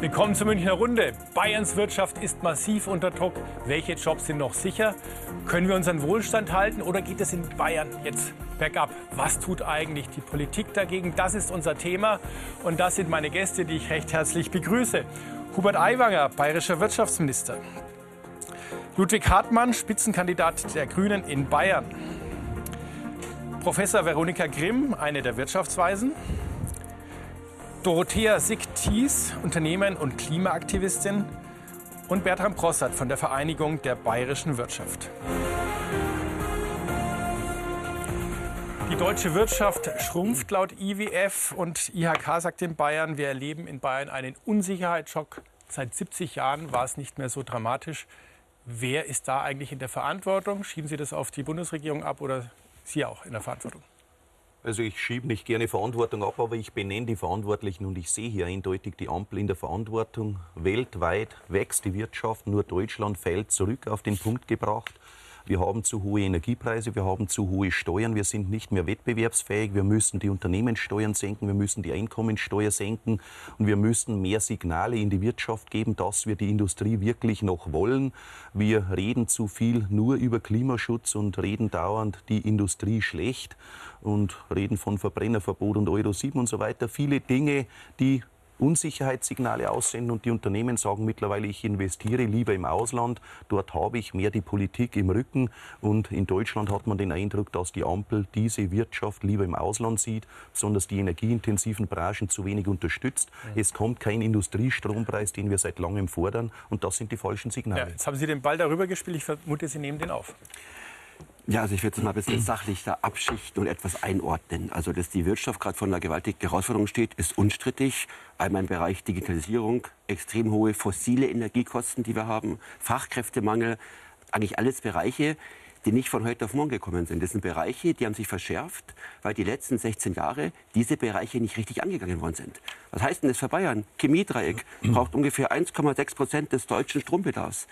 Willkommen zur Münchner Runde. Bayerns Wirtschaft ist massiv unter Druck. Welche Jobs sind noch sicher? Können wir unseren Wohlstand halten oder geht es in Bayern jetzt bergab? Was tut eigentlich die Politik dagegen? Das ist unser Thema und das sind meine Gäste, die ich recht herzlich begrüße. Hubert Aiwanger, bayerischer Wirtschaftsminister. Ludwig Hartmann, Spitzenkandidat der Grünen in Bayern. Professor Veronika Grimm, eine der Wirtschaftsweisen. Dorothea Sick-Thies, Unternehmerin und Klimaaktivistin. Und Bertram Prossert von der Vereinigung der bayerischen Wirtschaft. Die deutsche Wirtschaft schrumpft laut IWF und IHK sagt in Bayern, wir erleben in Bayern einen Unsicherheitsschock. Seit 70 Jahren war es nicht mehr so dramatisch. Wer ist da eigentlich in der Verantwortung? Schieben Sie das auf die Bundesregierung ab oder Sie auch in der Verantwortung? Also ich schiebe nicht gerne Verantwortung ab, aber ich benenne die Verantwortlichen und ich sehe hier eindeutig die Ampel in der Verantwortung. Weltweit wächst die Wirtschaft, nur Deutschland fällt zurück auf den Punkt gebracht. Wir haben zu hohe Energiepreise, wir haben zu hohe Steuern, wir sind nicht mehr wettbewerbsfähig, wir müssen die Unternehmenssteuern senken, wir müssen die Einkommensteuer senken und wir müssen mehr Signale in die Wirtschaft geben, dass wir die Industrie wirklich noch wollen. Wir reden zu viel nur über Klimaschutz und reden dauernd die Industrie schlecht und reden von Verbrennerverbot und Euro 7 und so weiter. Viele Dinge, die Unsicherheitssignale aussenden und die Unternehmen sagen mittlerweile, ich investiere lieber im Ausland, dort habe ich mehr die Politik im Rücken und in Deutschland hat man den Eindruck, dass die Ampel diese Wirtschaft lieber im Ausland sieht, besonders die energieintensiven Branchen zu wenig unterstützt. Es kommt kein Industriestrompreis, den wir seit langem fordern und das sind die falschen Signale. Ja, jetzt haben Sie den Ball darüber gespielt, ich vermute, Sie nehmen den auf. Ja, also ich würde es mal ein bisschen sachlicher abschichten und etwas einordnen. Also, dass die Wirtschaft gerade vor einer gewaltigen Herausforderung steht, ist unstrittig. Einmal im Bereich Digitalisierung, extrem hohe fossile Energiekosten, die wir haben, Fachkräftemangel, eigentlich alles Bereiche, die nicht von heute auf morgen gekommen sind. Das sind Bereiche, die haben sich verschärft, weil die letzten 16 Jahre diese Bereiche nicht richtig angegangen worden sind. Was heißt denn das für Bayern? Chemiedreieck braucht ungefähr 1,6 Prozent des deutschen Strombedarfs.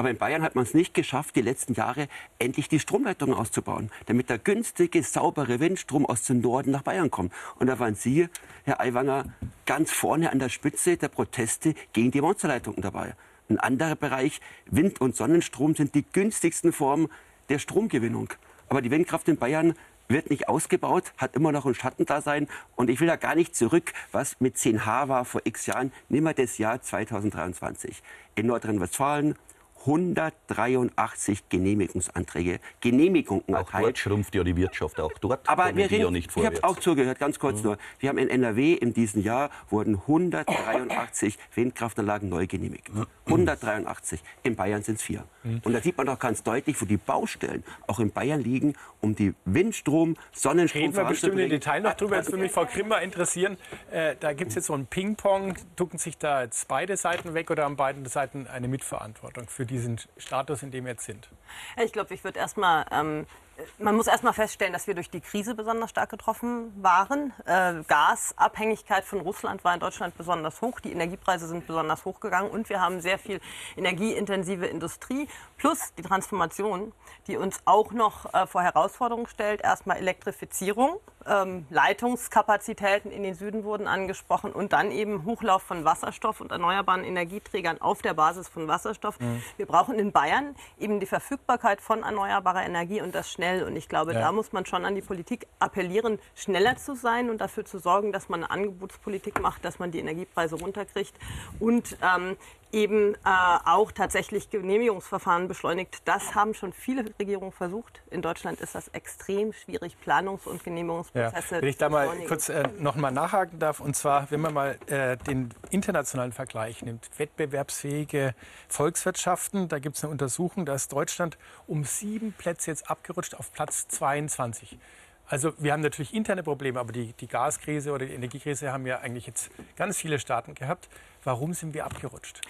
Aber in Bayern hat man es nicht geschafft, die letzten Jahre endlich die Stromleitungen auszubauen, damit der günstige, saubere Windstrom aus dem Norden nach Bayern kommt. Und da waren Sie, Herr Aiwanger, ganz vorne an der Spitze der Proteste gegen die Monsterleitungen dabei. Ein anderer Bereich, Wind- und Sonnenstrom sind die günstigsten Formen der Stromgewinnung. Aber die Windkraft in Bayern wird nicht ausgebaut, hat immer noch ein Schattendasein. Und ich will da gar nicht zurück, was mit 10H war vor x Jahren. Nehmen wir das Jahr 2023. In Nordrhein-Westfalen, 183 Genehmigungsanträge, Genehmigungen auch erteilt. Dort schrumpft ja die Wirtschaft, auch dort Aber wir reden, ja nicht vorwärts. Ich habe auch zugehört, ganz kurz mhm. nur. Wir haben in NRW in diesem Jahr wurden 183 Windkraftanlagen neu genehmigt. 183. In Bayern sind es vier. Mhm. Und da sieht man doch ganz deutlich, wo die Baustellen auch in Bayern liegen, um die Windstrom, Sonnenstrom Reden wir bestimmt im Detail noch drüber. Jetzt würde mich Frau Grimmer interessieren. Äh, da gibt es jetzt so ein Ping-Pong. Ducken sich da jetzt beide Seiten weg oder haben beide Seiten eine Mitverantwortung für diesen Status, in dem wir jetzt sind? Ich glaube, ich würde erstmal ähm, man muss erstmal feststellen, dass wir durch die Krise besonders stark getroffen waren. Äh, Gasabhängigkeit von Russland war in Deutschland besonders hoch. Die Energiepreise sind besonders hoch gegangen und wir haben sehr viel energieintensive Industrie plus die Transformation, die uns auch noch äh, vor Herausforderungen stellt. Erstmal Elektrifizierung, ähm, Leitungskapazitäten in den Süden wurden angesprochen und dann eben Hochlauf von Wasserstoff und erneuerbaren Energieträgern auf der Basis von Wasserstoff. Mhm. Wir brauchen in Bayern eben die Verfügbarkeit von erneuerbarer Energie und das schnell. Und ich glaube, ja. da muss man schon an die Politik appellieren, schneller zu sein und dafür zu sorgen, dass man eine Angebotspolitik macht, dass man die Energiepreise runterkriegt und ähm, eben äh, auch tatsächlich Genehmigungsverfahren beschleunigt. Das haben schon viele Regierungen versucht. In Deutschland ist das extrem schwierig, Planungs- und Genehmigungsprozesse. Ja, wenn ich da mal kurz äh, noch mal nachhaken darf, und zwar, wenn man mal äh, den internationalen Vergleich nimmt, wettbewerbsfähige Volkswirtschaften, da gibt es eine Untersuchung, da ist Deutschland um sieben Plätze jetzt abgerutscht auf Platz 22. Also wir haben natürlich interne Probleme, aber die, die Gaskrise oder die Energiekrise haben ja eigentlich jetzt ganz viele Staaten gehabt. Warum sind wir abgerutscht?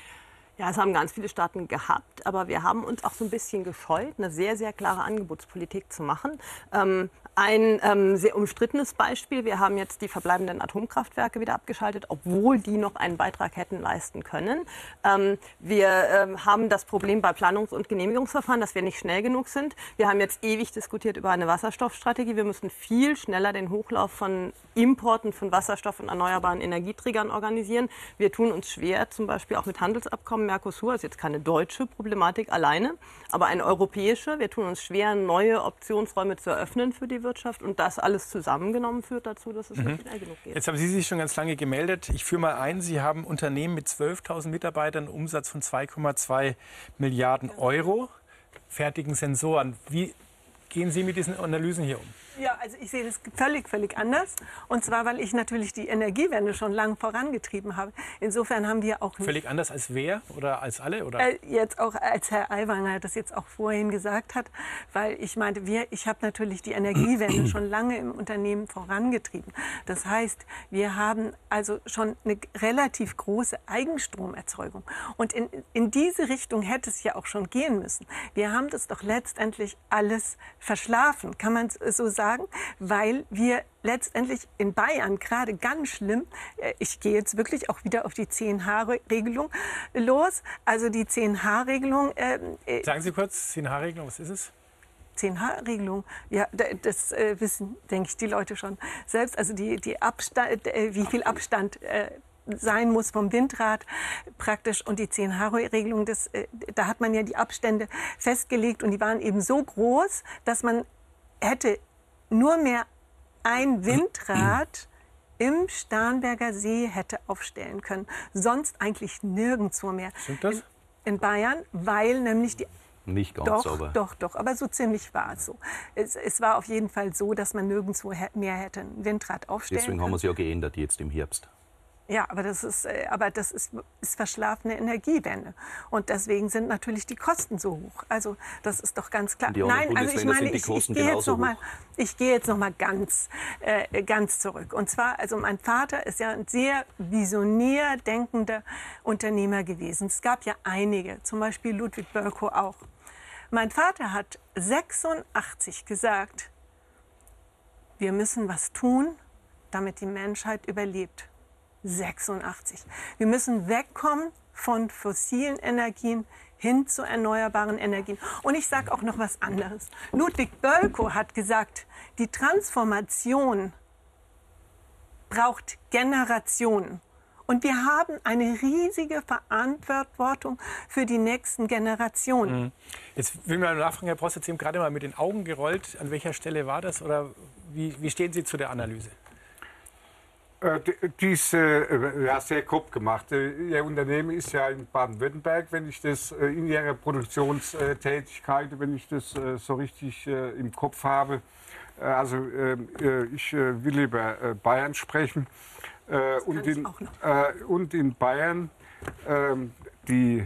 Ja, es haben ganz viele Staaten gehabt, aber wir haben uns auch so ein bisschen gescheut, eine sehr, sehr klare Angebotspolitik zu machen. Ähm, ein ähm, sehr umstrittenes Beispiel. Wir haben jetzt die verbleibenden Atomkraftwerke wieder abgeschaltet, obwohl die noch einen Beitrag hätten leisten können. Ähm, wir ähm, haben das Problem bei Planungs- und Genehmigungsverfahren, dass wir nicht schnell genug sind. Wir haben jetzt ewig diskutiert über eine Wasserstoffstrategie. Wir müssen viel schneller den Hochlauf von Importen von Wasserstoff und erneuerbaren Energieträgern organisieren. Wir tun uns schwer, zum Beispiel auch mit Handelsabkommen Mercosur, ist jetzt keine deutsche Problematik alleine, aber eine europäische. Wir tun uns schwer, neue Optionsräume zu eröffnen für die Wirtschaft. Und das alles zusammengenommen führt dazu, dass es mhm. nicht schnell genug geht. Jetzt haben Sie sich schon ganz lange gemeldet. Ich führe mal ein, Sie haben Unternehmen mit 12.000 Mitarbeitern, Umsatz von 2,2 Milliarden Euro, fertigen Sensoren. Wie gehen Sie mit diesen Analysen hier um? Ja, also ich sehe das völlig, völlig anders. Und zwar, weil ich natürlich die Energiewende schon lange vorangetrieben habe. Insofern haben wir auch... Völlig anders als wer oder als alle? Oder? Äh, jetzt auch als Herr Aiwanger das jetzt auch vorhin gesagt hat. Weil ich meinte, wir, ich habe natürlich die Energiewende schon lange im Unternehmen vorangetrieben. Das heißt, wir haben also schon eine relativ große Eigenstromerzeugung. Und in, in diese Richtung hätte es ja auch schon gehen müssen. Wir haben das doch letztendlich alles verschlafen. Kann man so sagen? Sagen, weil wir letztendlich in Bayern gerade ganz schlimm, äh, ich gehe jetzt wirklich auch wieder auf die 10H-Regelung los, also die 10H-Regelung. Ähm, äh, sagen Sie kurz, 10H-Regelung, was ist es? 10H-Regelung, ja, das äh, wissen, denke ich, die Leute schon selbst. Also die, die Abstand, äh, wie viel Abstand äh, sein muss vom Windrad praktisch und die 10H-Regelung, äh, da hat man ja die Abstände festgelegt und die waren eben so groß, dass man hätte nur mehr ein Windrad im Starnberger See hätte aufstellen können. Sonst eigentlich nirgendwo mehr. Stimmt das? In, in Bayern, weil nämlich die nicht ganz doch, sauber. Doch, doch, aber so ziemlich war es so. Es, es, war auf jeden Fall so, dass man nirgendwo mehr hätte ein Windrad aufstellen Deswegen können. haben wir es ja geändert jetzt im Herbst. Ja, aber das ist, äh, aber das ist, ist verschlafene Energiewende. Und deswegen sind natürlich die Kosten so hoch. Also das ist doch ganz klar. Nein, also ich meine, ich, ich gehe jetzt noch mal, ich gehe jetzt noch mal ganz, äh, ganz zurück. Und zwar, also mein Vater ist ja ein sehr visionär denkender Unternehmer gewesen. Es gab ja einige, zum Beispiel Ludwig Bölkow auch. Mein Vater hat 86 gesagt, wir müssen was tun, damit die Menschheit überlebt. 86. Wir müssen wegkommen von fossilen Energien hin zu erneuerbaren Energien. Und ich sage auch noch was anderes. Ludwig Bölkow hat gesagt, die Transformation braucht Generationen. Und wir haben eine riesige Verantwortung für die nächsten Generationen. Mhm. Jetzt will ich mal nachfragen, Herr Prost, Sie haben gerade mal mit den Augen gerollt. An welcher Stelle war das oder wie, wie stehen Sie zu der Analyse? Äh, die ist äh, ja, sehr grob gemacht. Äh, Ihr Unternehmen ist ja in Baden-Württemberg, wenn ich das in Ihrer Produktionstätigkeit, wenn ich das so richtig im Kopf habe. Also ich will über Bayern sprechen. Und in, und in Bayern ähm, die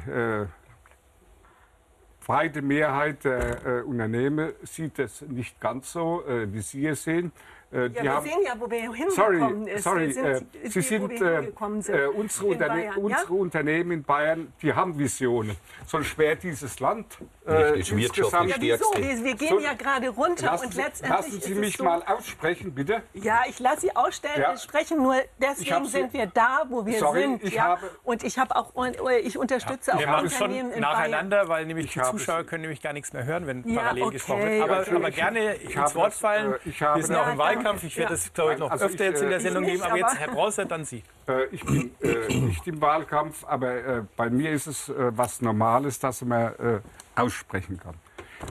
breite Mehrheit der Unternehmen sieht das nicht ganz so, wie Sie es sehen. Äh, ja, wir haben, sehen ja, wo wir hingekommen sorry, sorry, sind, äh, Sie sind, äh, sind äh, unsere, Unterne Bayern, unsere ja? Unternehmen in Bayern, die haben Visionen. Sonst wäre dieses Land äh, Nicht insgesamt... Ja, wieso? Wir, wir gehen so, ja gerade runter lassen, und letztendlich Lassen Sie mich so, mal aussprechen, bitte. Ja, ich lasse Sie ausstellen, ja. sprechen, nur deswegen sind wir da, wo wir sorry, sind. Ich ja? habe, und ich habe auch, ich unterstütze ja, auch wir machen Unternehmen schon in nacheinander, Bayern. weil nämlich die Zuschauer können nämlich gar nichts mehr hören, wenn parallel okay, gesprochen wird. Aber, gerne ins Wort fallen. wir sind auch im Wahlkampf. Ich werde das glaube ich, noch also öfter ich, jetzt in der äh, Sendung geben. Aber jetzt, Herr Brauser, dann Sie. Äh, ich bin äh, nicht im Wahlkampf, aber äh, bei mir ist es äh, was Normales, dass man äh, aussprechen kann.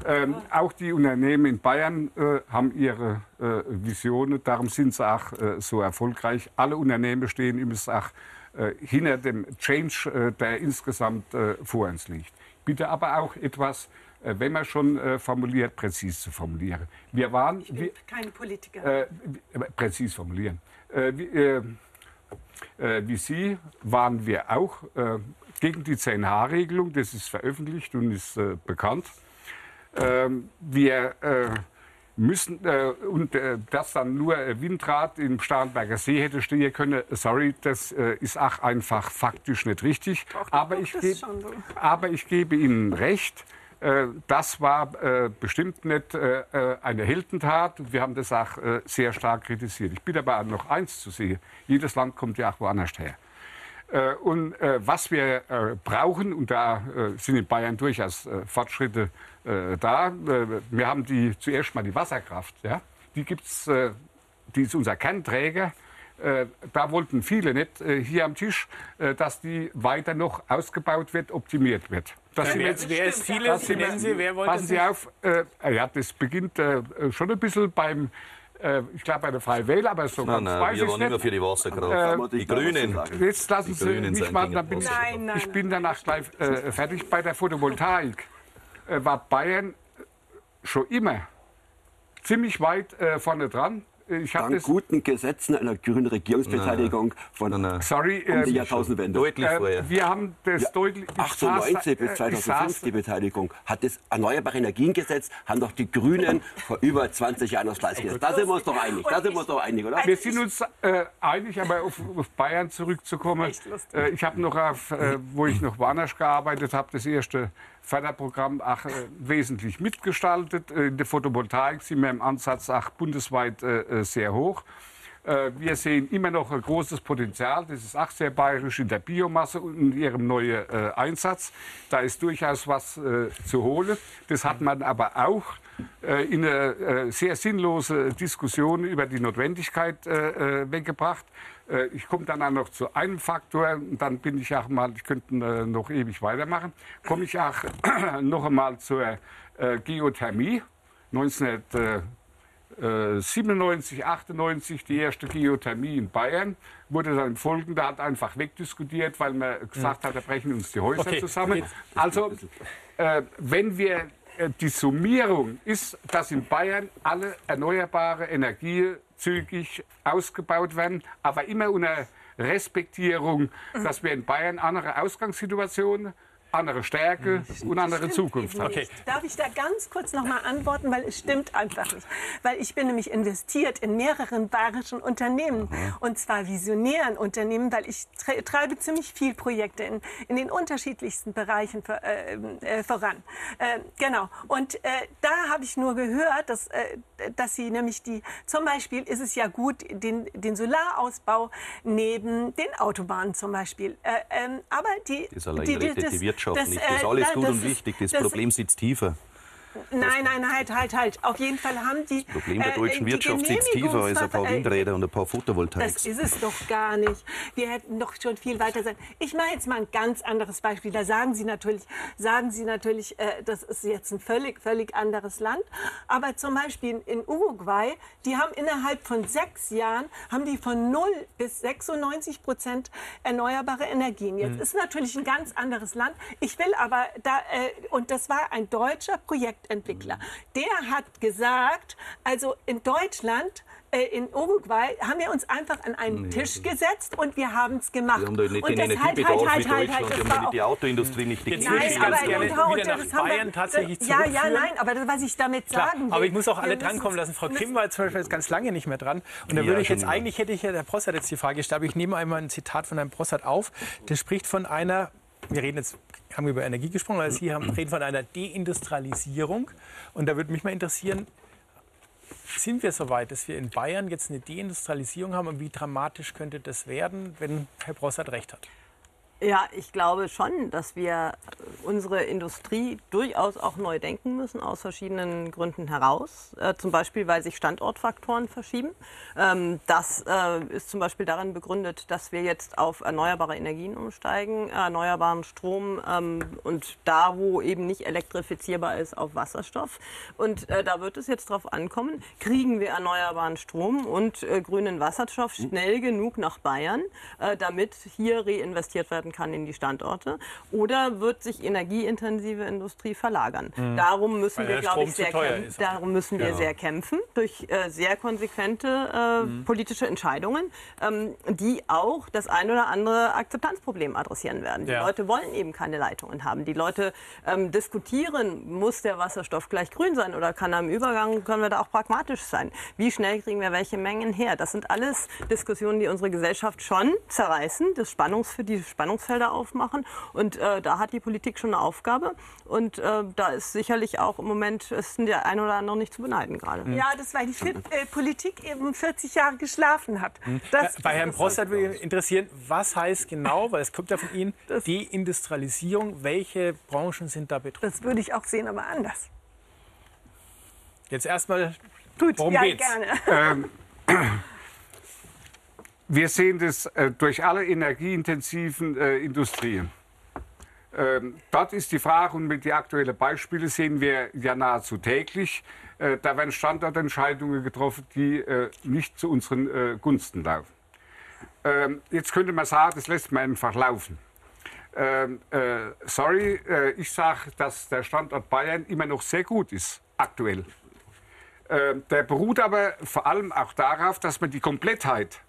Ähm, auch die Unternehmen in Bayern haben ihre Visionen, darum sind sie auch so erfolgreich. Alle Unternehmen stehen übrigens auch hinter dem Change, der insgesamt vor uns liegt. Bitte aber auch etwas äh, wenn man schon äh, formuliert, präzise zu formulieren. Wir waren. Ich bin wir, keine Politiker. Äh, präzise formulieren. Äh, wie, äh, äh, wie, Sie waren wir auch gegen die 10H-Regelung. Das ist veröffentlicht und ist bekannt. Ähm, wir müssen äh, und äh, das dann nur Windrad im Starnberger See hätte stehen können. Sorry, das äh, ist auch einfach faktisch nicht richtig. Doch, aber, ich so. aber ich gebe Ihnen recht Äh, das war äh, bestimmt nicht äh, eine Heldentat. Wir haben das auch sehr stark kritisiert. Ich bin aber noch eins zu sehen. Jedes Land kommt ja auch woanders her. Und was wir brauchen, und da sind in Bayern durchaus Fortschritte da, wir haben die, zuerst mal die Wasserkraft. Ja? Die, gibt's, die ist unser Kernträger. Äh, da wollten viele nicht äh, hier am Tisch, äh, dass die weiter noch ausgebaut wird, optimiert wird. Das ja, wer, jetzt, wer ist viele? Das sind, Sie, wer wollte Passen Sie auf, äh, ja, das beginnt äh, schon ein bisschen beim ich glaube bei der Freien Wähler, aber so nein, ganz nein, weiß wir waren immer für die Wasserkraft. Äh, die Grünen. Jetzt lassen Sie mich mal, dann bin nein, nein, ich bin danach gleich äh, fertig. Bei der Photovoltaik äh, war Bayern schon immer ziemlich weit vorne dran ich Dank guten Gesetzen einer grünen Regierungsbeteiligung von nein, Sorry, um die Jahrtausendwende. Deutlich äh, vorher. Wir haben das ja, deutlich... 1890 bis 2005 die Beteiligung. Hat das Erneuerbare Energiengesetz, haben doch die Grünen vor über 20 Jahren aufs Gleis gesetzt. Da sind wir uns doch einig. Da sind wir uns doch einig, oder? Wir sind uns äh, einig, aber auf, auf, Bayern zurückzukommen. Äh, ich habe noch, auf, äh, wo ich noch woanders gearbeitet habe, das erste Förderprogramm auch äh, wesentlich mitgestaltet. Äh, in der Photovoltaik sind wir im Ansatz auch bundesweit äh, äh sehr hoch. Äh, wir sehen immer noch ein großes Potenzial. Das ist auch sehr bayerisch in der Biomasse und in ihrem neuen äh, Einsatz. Da ist durchaus was zu holen. Das hat man aber auch in eine sehr sinnlose Diskussion über die Notwendigkeit weggebracht. Äh, ich komme dann auch noch zu einem Faktor, und dann bin ich auch mal, ich könnte äh, noch ewig weitermachen, komme ich auch noch einmal zur äh, Geothermie. 1997, 98 die erste Geothermie in Bayern wurde dann im Folgenden hat einfach wegdiskutiert, weil man gesagt hat, da brechen uns die Häuser okay. zusammen. Also wenn wir die Summierung ist, dass in Bayern alle erneuerbare Energie zügig ausgebaut werden, aber immer unter Respektierung, dass wir in Bayern andere Ausgangssituationen andere Stärke hm. und andere Zukunft hat. Okay. Darf ich da ganz kurz noch mal antworten, weil es stimmt einfach nicht. Weil ich bin nämlich investiert in mehreren bayerischen Unternehmen mhm. und zwar visionären Unternehmen, weil ich treibe ziemlich viel Projekte in, in den unterschiedlichsten Bereichen für, äh, äh, voran. Äh, genau. Und äh, da habe ich nur gehört, dass, äh, dass sie nämlich die, zum Beispiel ist es ja gut, den, den Solarausbau neben den Autobahnen zum Beispiel. Äh, ähm, aber die, die, die, das, wirtschaftlich. Das, äh, das ist alles gut das und wichtig. Das, das Problem sitzt tiefer. Nein, nein, halt, halt, halt. Auf jeden Fall haben die. Das Problem der äh, deutschen äh, Wirtschaft sitzt tiefer als ein paar Windräder und ein paar Photovoltaik. Das ist es doch gar nicht. Wir hätten doch schon viel weiter sein. Ich mache jetzt mal ein ganz anderes Beispiel. Da sagen Sie natürlich, sagen Sie natürlich, äh, das ist jetzt ein völlig, völlig anderes Land. Aber zum Beispiel in Uruguay, die haben innerhalb von sechs Jahren haben die von 0 bis 96 Prozent erneuerbare Energien. Jetzt mhm. ist natürlich ein ganz anderes Land. Ich will aber da äh, und das war ein deutscher Projekt Produktentwickler. Der hat gesagt, also in Deutschland äh, in Uruguay haben wir uns einfach an einen Tisch gesetzt und wir haben es gemacht. Wir haben da nicht und den Energiebedarf halt, halt, halt, halt, halt, haben die Autoindustrie nicht Jetzt würde ich ganz gerne wieder nach Bayern tatsächlich Ja, ja, nein, aber was ich damit sagen will... Aber ich muss auch alle drankommen lassen. Frau Kim war zum Beispiel jetzt ganz lange nicht mehr dran. Und da würde ich jetzt, eigentlich hätte ich ja der Prossat jetzt die Frage gestellt, aber ich nehme einmal ein Zitat von einem Prossat auf. Der spricht von einer wir reden jetzt, haben über Energie gesprochen, also Sie haben, reden von einer Deindustrialisierung. Und da würde mich mal interessieren, sind wir so weit, dass wir in Bayern jetzt eine Deindustrialisierung haben und wie dramatisch könnte das werden, wenn Herr Brossard recht hat? Ja, ich glaube schon, dass wir unsere Industrie durchaus auch neu denken müssen, aus verschiedenen Gründen heraus. Äh, zum Beispiel, weil sich Standortfaktoren verschieben. Ähm, das äh, ist zum Beispiel darin begründet, dass wir jetzt auf erneuerbare Energien umsteigen, erneuerbaren Strom ähm, und da, wo eben nicht elektrifizierbar ist, auf Wasserstoff. Und äh, da wird es jetzt darauf ankommen, kriegen wir erneuerbaren Strom und äh, grünen Wasserstoff schnell genug nach Bayern, äh, damit hier reinvestiert werden kann in die Standorte? Oder wird sich energieintensive Industrie verlagern? Mhm. Darum müssen wir, glaube ich, sehr kämpfen. Darum müssen wir genau. sehr kämpfen durch äh, sehr konsequente äh, mhm. politische Entscheidungen, ähm, die auch das ein oder andere Akzeptanzproblem adressieren werden. Ja. Die Leute wollen eben keine Leitungen haben. Die Leute ähm, diskutieren, muss der Wasserstoff gleich grün sein oder kann er im Übergang, können wir da auch pragmatisch sein? Wie schnell kriegen wir welche Mengen her? Das sind alles Diskussionen, die unsere Gesellschaft schon zerreißen. Das Spannungs für die Spannungs Spannungsfelder aufmachen. Und äh, da hat die Politik schon eine Aufgabe. Und äh, da ist sicherlich auch im Moment, ist der ein oder andere nicht zu beneiden gerade. Ja, das weil die Fit äh, Politik eben 40 Jahre geschlafen hat. Das, Bei Herrn Prostert würde mich interessieren, was heißt genau, weil es kommt ja von Ihnen, Deindustrialisierung. Welche Branchen sind da betroffen? Das würde ich auch sehen, aber anders. Jetzt erstmal, Gut, worum ja, geht's? gerne. Wir sehen das äh, durch alle energieintensiven äh, Industrien. Ähm, dort ist die Frage, und mit den aktuellen Beispielen sehen wir ja nahezu täglich, äh, da werden Standortentscheidungen getroffen, die äh, nicht zu unseren äh, Gunsten laufen. Ähm, jetzt könnte man sagen, das lässt man einfach laufen. Ähm, äh, sorry, ich sage, dass der Standort Bayern immer noch sehr gut ist, aktuell. Ähm, der beruht aber vor allem auch darauf, dass man die Komplettheit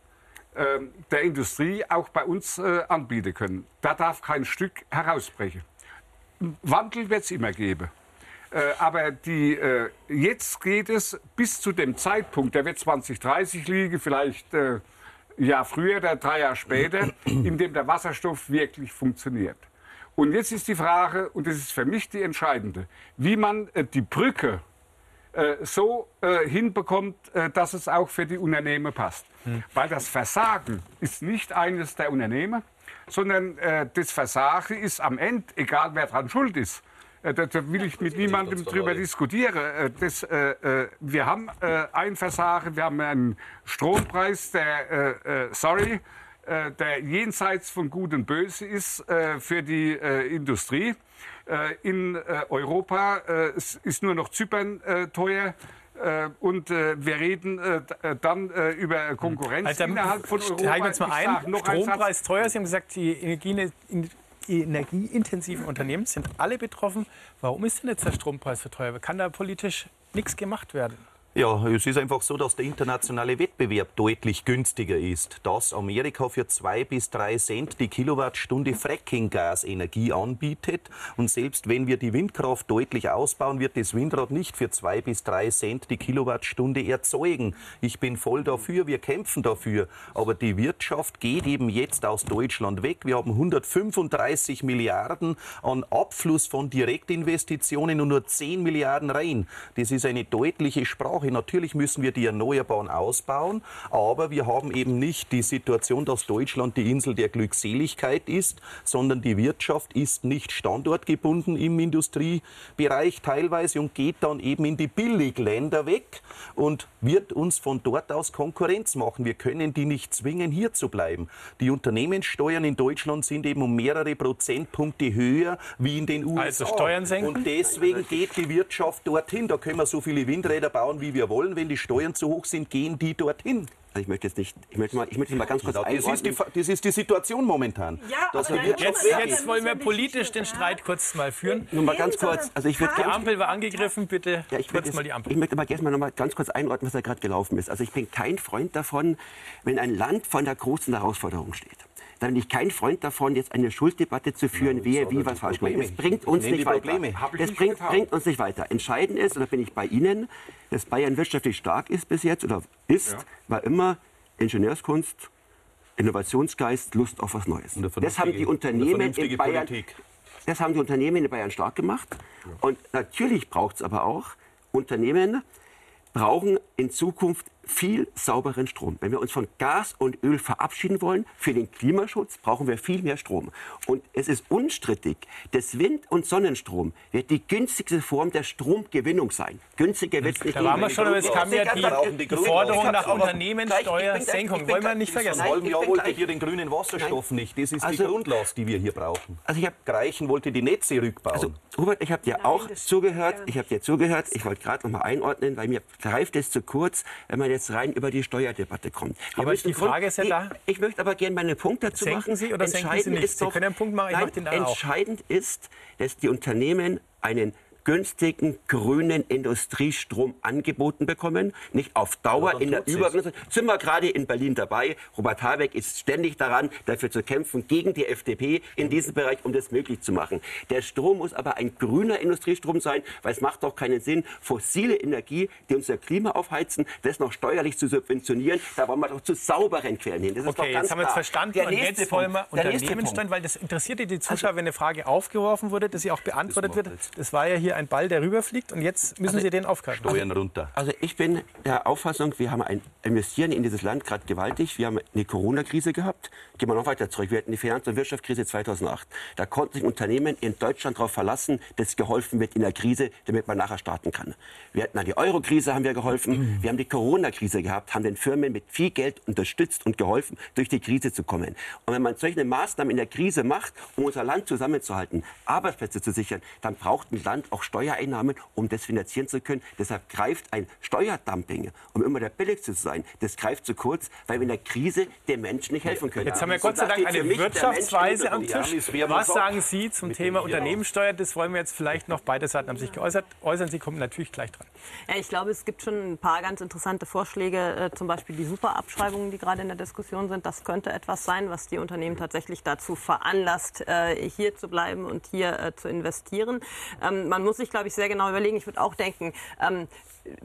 der Industrie auch bei uns äh, anbieten können. Da darf kein Stück herausbrechen. Wandel wird es immer geben. Äh, aber die, äh, jetzt geht es bis zu dem Zeitpunkt, der wird 2030 liegen, vielleicht ein Jahr früher oder drei Jahre später, in dem der Wasserstoff wirklich funktioniert. Und jetzt ist die Frage, und das ist für mich die entscheidende, wie man die Brücke so äh, hinbekommt, äh, dass es auch für die Unternehmen passt. Weil das Versagen ist nicht eines der Unternehmen, sondern äh, das Versagen ist am Ende, egal wer dran schuld ist, äh, da, da will ich mit niemandem drüber diskutieren. Äh, das, äh, äh, wir haben äh, ein Versagen, wir haben einen Strompreis, der, äh, äh, sorry, äh, der jenseits von Gut und Böse ist äh, für die äh, Industrie. Äh, in äh, Europa äh, ist nur noch Zypern teuer. Und wir reden dann über Konkurrenz also, innerhalb von Europa. steigen wir uns mal ein. noch. Strompreis teuer. Sie haben gesagt, die Energie, energieintensiven Unternehmen sind alle betroffen. Warum ist denn jetzt der Strompreis so teuer? Kann da politisch nichts gemacht werden? Ja, es ist einfach so, dass der internationale Wettbewerb deutlich günstiger ist. Dass Amerika für zwei bis drei Cent die Kilowattstunde Fracking-Gas-Energie anbietet. Und selbst wenn wir die Windkraft deutlich ausbauen, wird das Windrad nicht für zwei bis drei Cent die Kilowattstunde erzeugen. Ich bin voll dafür, wir kämpfen dafür. Aber die Wirtschaft geht eben jetzt aus Deutschland weg. Wir haben 135 Milliarden an Abfluss von Direktinvestitionen und nur 10 Milliarden rein. Das ist eine deutliche Sprache. Natürlich müssen wir die Erneuerbaren ausbauen, aber wir haben eben nicht die Situation, dass Deutschland die Insel der Glückseligkeit ist, sondern die Wirtschaft ist nicht standortgebunden im Industriebereich teilweise und geht dann eben in die Billigländer weg und wird uns von dort aus Konkurrenz machen. Wir können die nicht zwingen, hier zu bleiben. Die Unternehmenssteuern in Deutschland sind eben um mehrere Prozentpunkte höher wie in den USA. Also Steuern senken? Und deswegen geht die Wirtschaft dorthin. Da können wir so viele Windräder bauen, wie wir wollen. Wenn die Steuern zu hoch sind, gehen die dorthin. Also ich möchte jetzt nicht, ich möchte mal, ich möchte mal ganz kurz Ja, das, ist die, das ist die Situation momentan. Ja, dass aber Jetzt, jetzt wollen wir politisch den Streit kurz mal führen. Nur mal ganz kurz, also ich würde Die Ampel war angegriffen, bitte Ja, ich, kurz möchte mal die jetzt- Ampel. ich möchte aber erstmal noch mal ganz kurz einordnen, was da gerade gelaufen ist. Also ich bin kein Freund davon, wenn ein Land vor einer großen Herausforderung steht. Dann bin ich kein Freund davon, jetzt eine Schulddebatte zu führen, wer aber wie was falsch gemacht. Das bringt uns nicht weiter. Das bringt, bringt uns nicht weiter. Entscheidend ist, und da bin ich bei Ihnen, dass Bayern wirtschaftlich stark ist bis jetzt oder ist, Ja. war immer Ingenieurskunst, Innovationsgeist, Lust auf was Neues. Das haben die Unternehmen in Bayern Politik. das haben die Unternehmen in Bayern stark gemacht. Und natürlich braucht es aber auch Unternehmen, brauchen in Zukunft viel sauberen Strom. Wenn wir uns von Gas und Öl verabschieden wollen, für den Klimaschutz brauchen wir viel mehr Strom. Und es ist unstrittig, dass Wind- und Sonnenstrom wird die günstigste Form der Stromgewinnung sein. Günstiger wird es nicht Da waren wir schon, aber es kam ja die, die die Forderung nach Unternehmenssteuersenkung. Wollen wir nicht vergessen. Nein, Wollen ja bin wollte gleich- hier den grünen Wasserstoff nicht. Das ist die Also- Grundlast, die wir hier brauchen. Also ich hab- Greichen wollte die Netze rückbauen. Also, Hubert, ich habe dir auch das zugehört. Ich habe dir zugehört. Ich wollte gerade noch mal einordnen, weil mir greift es zu kurz, wenn man jetzt rein über die Steuerdebatte kommt. Wir Aber die Frage ist ja da- Ich möchte aber gerne meinen Punkt dazu Senken machen. Sie oder senken Sie Entscheidend nicht? ist Sie doch- können einen Punkt machen, ich Nein, mach den dann auch. Entscheidend ist, dass die Unternehmen einen günstigen grünen Industriestrom angeboten bekommen. Nicht auf Dauer Ja, in der. Übergangsphase. Sind wir gerade in Berlin dabei. Robert Habeck ist ständig daran, dafür zu kämpfen, gegen die FDP in diesem Bereich, um das möglich zu machen. Der Strom muss aber ein grüner Industriestrom sein, weil es macht doch keinen Sinn, fossile Energie, die unser Klima aufheizen, das noch steuerlich zu subventionieren. Da wollen wir doch zu sauberen Quellen hin. Das ist Okay, jetzt haben wir es verstanden. Der und jetzt wollen wir Unternehmensstand, Punkt. weil das interessierte die Zuschauer, wenn eine Frage aufgeworfen wurde, dass sie auch beantwortet wird. Das war ja hier ein Ball, der rüberfliegt und jetzt müssen Sie den aufgreifen. Steuern runter. Also ich bin der Auffassung, wir haben ein Investieren in dieses Land gerade gewaltig. Wir haben eine Corona-Krise gehabt. Gehen wir noch weiter zurück. Wir hatten die Finanz- und Wirtschaftskrise 2008. Da konnten sich Unternehmen in Deutschland darauf verlassen, dass geholfen wird in der Krise, damit man nachher starten kann. Wir hatten dann die Euro-Krise, haben wir geholfen. Wir haben die Corona-Krise gehabt, haben den Firmen mit viel Geld unterstützt und geholfen, durch die Krise zu kommen. Und wenn man solche Maßnahmen in der Krise macht, um unser Land zusammenzuhalten, Arbeitsplätze zu sichern, dann braucht ein Land auch Steuereinnahmen, um das finanzieren zu können. Deshalb greift ein Steuerdumping, um immer der Billigste zu sein, das greift zu kurz, weil wir in der Krise den Menschen nicht helfen können. Jetzt haben wir Gott sei Dank eine Wirtschaftsweise am Tisch. Was sagen Sie zum Thema Unternehmenssteuer? Das wollen wir jetzt vielleicht noch. Beide Seiten haben sich geäußert. Äußern Sie kommen natürlich gleich dran. Ja, ich glaube, es gibt schon ein paar ganz interessante Vorschläge, äh, zum Beispiel die Superabschreibungen, die gerade in der Diskussion sind. Das könnte etwas sein, was die Unternehmen tatsächlich dazu veranlasst, äh, hier zu bleiben und hier äh, zu investieren. Ähm, man muss sich, glaube ich, sehr genau überlegen. Ich würde auch denken, ähm,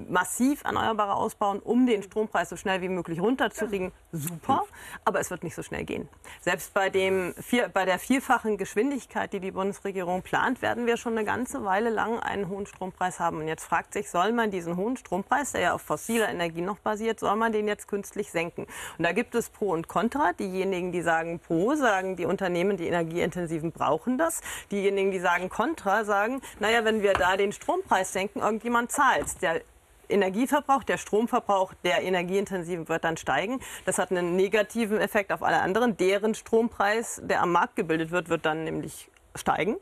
massiv Erneuerbare ausbauen, um den Strompreis so schnell wie möglich runterzukriegen, super, aber es wird nicht so schnell gehen. Selbst bei, dem, bei der vierfachen Geschwindigkeit, die die Bundesregierung plant, werden wir schon eine ganze Weile lang einen hohen Strompreis haben. Und jetzt fragt sich, soll man diesen hohen Strompreis, der ja auf fossiler Energie noch basiert, soll man den jetzt künstlich senken? Und da gibt es Pro und Contra. Diejenigen, die sagen Pro, sagen, die Unternehmen, die energieintensiven brauchen das. Diejenigen, die sagen Contra, sagen, naja, wenn wir da den Strompreis senken, irgendjemand zahlt Der Energieverbrauch, der Stromverbrauch der Energieintensiven wird dann steigen. Das hat einen negativen Effekt auf alle anderen. Deren Strompreis, der am Markt gebildet wird, wird dann nämlich steigen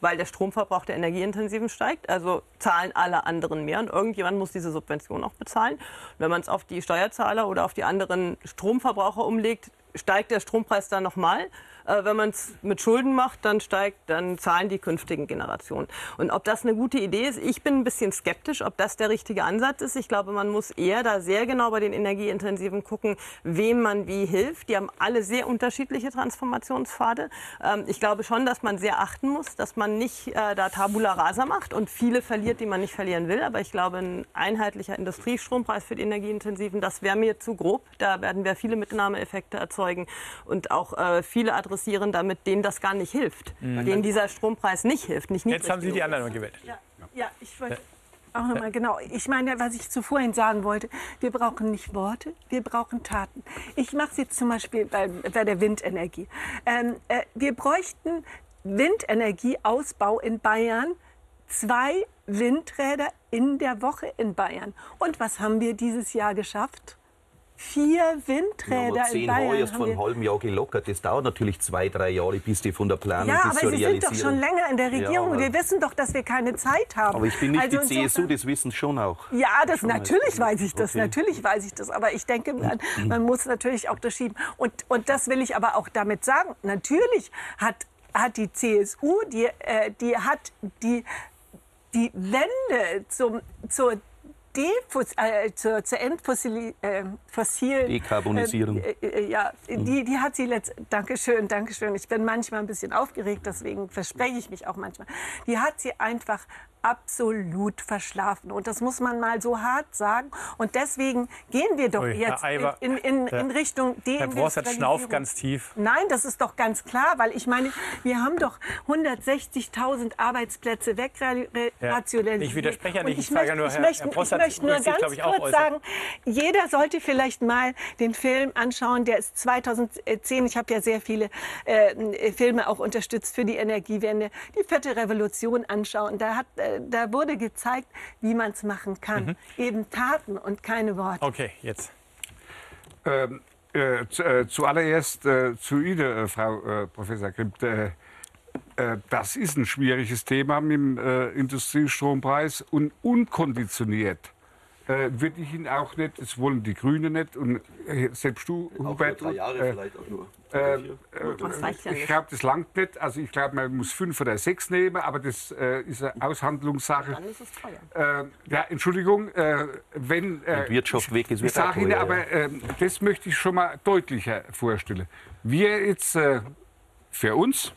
weil der Stromverbrauch der Energieintensiven steigt. Also zahlen alle anderen mehr und irgendjemand muss diese Subvention auch bezahlen. Und wenn man es auf die Steuerzahler oder auf die anderen Stromverbraucher umlegt, steigt der Strompreis dann nochmal. Äh, wenn man es mit Schulden macht, dann steigt, dann zahlen die künftigen Generationen. Und ob das eine gute Idee ist, ich bin ein bisschen skeptisch, ob das der richtige Ansatz ist. Ich glaube, man muss eher da sehr genau bei den Energieintensiven gucken, wem man wie hilft. Die haben alle sehr unterschiedliche Transformationspfade. Ähm, ich glaube schon, dass man sehr achten muss, dass man nicht äh, da Tabula rasa macht und viele verliert, die man nicht verlieren will. Aber ich glaube, ein einheitlicher Industriestrompreis für die Energieintensiven, das wäre mir zu grob. Da werden wir viele Mitnahmeeffekte erzeugen und auch äh, viele adressieren damit, denen das gar nicht hilft, denen dieser Strompreis nicht hilft. Nicht Jetzt haben Sie die anderen gewählt. Ja, ja ich wollte auch nochmal genau. Ich meine, was ich zuvor sagen wollte, wir brauchen nicht Worte, wir brauchen Taten. Ich mache es jetzt zum Beispiel bei, bei der Windenergie. Ähm, äh, wir bräuchten Windenergieausbau in Bayern. Zwei Windräder in der Woche in Bayern. Und was haben wir dieses Jahr geschafft? Vier Windräder in zehn Bayern. H erst haben vor einem halben Jahr gelockert. Das dauert natürlich zwei, drei Jahre, bis die von der Planung ja, aber Sie sind doch schon länger in der Regierung. Ja, wir wissen doch, dass wir keine Zeit haben. Aber ich bin nicht Also die CSU, das wissen schon auch. Ja, das Schon mal. natürlich weiß ich das, Okay. natürlich weiß ich das. Aber ich denke, man, man muss natürlich auch das schieben. Und, und das will ich aber auch damit sagen. Natürlich hat, hat die CSU, die, äh, die hat die, die Wende zum, zur äh, zur, zur Endfossil, äh, fossil, Dekarbonisierung. Äh, äh, ja, die, die hat sie letzt. Dankeschön, Dankeschön. Ich bin manchmal ein bisschen aufgeregt, deswegen verspreche ich mich auch manchmal. Die hat sie einfach absolut verschlafen. Und das muss man mal so hart sagen. Und deswegen gehen wir doch Ui, Herr jetzt Aiber, in, in, in, in Richtung Herr Deindustrialisierung. schnauft ganz tief. Nein, das ist doch ganz klar, weil ich meine, wir haben doch 160.000 Arbeitsplätze wegrationalisiert. Ich widerspreche ja nicht, ich ich sage möchte, nur, ich Herr- möchte, Herr ich Brossart möchte nur sich, ganz glaube ich, kurz äußern. sagen, jeder sollte vielleicht mal den Film anschauen, der ist 2010, ich habe ja sehr viele äh, Filme auch unterstützt für die Energiewende, die vierte Revolution anschauen. Da, hat, äh, da wurde gezeigt, wie man es machen kann. Mhm. Eben Taten und keine Worte. Okay, jetzt. Ähm, äh, zu, äh, zuallererst äh, zu Ihnen, äh, Frau äh, Professor Grimm. Äh, das ist ein schwieriges Thema mit dem äh, Industriestrompreis und unkonditioniert äh, würde ich ihn auch nicht, das wollen die Grünen nicht und äh, selbst du, Hubert, drei Jahre äh, vielleicht auch nur. äh, reicht ja ich glaube, das langt nicht. Also ich glaube, man muss fünf oder sechs nehmen, aber das äh, ist eine Aushandlungssache. Dann ist es teuer. Äh, ja, Entschuldigung, äh, wenn... Äh, Wirtschaft weg ist, Ich auch sage Ihnen aber, das möchte ich schon mal deutlicher vorstellen. Wir jetzt äh, für uns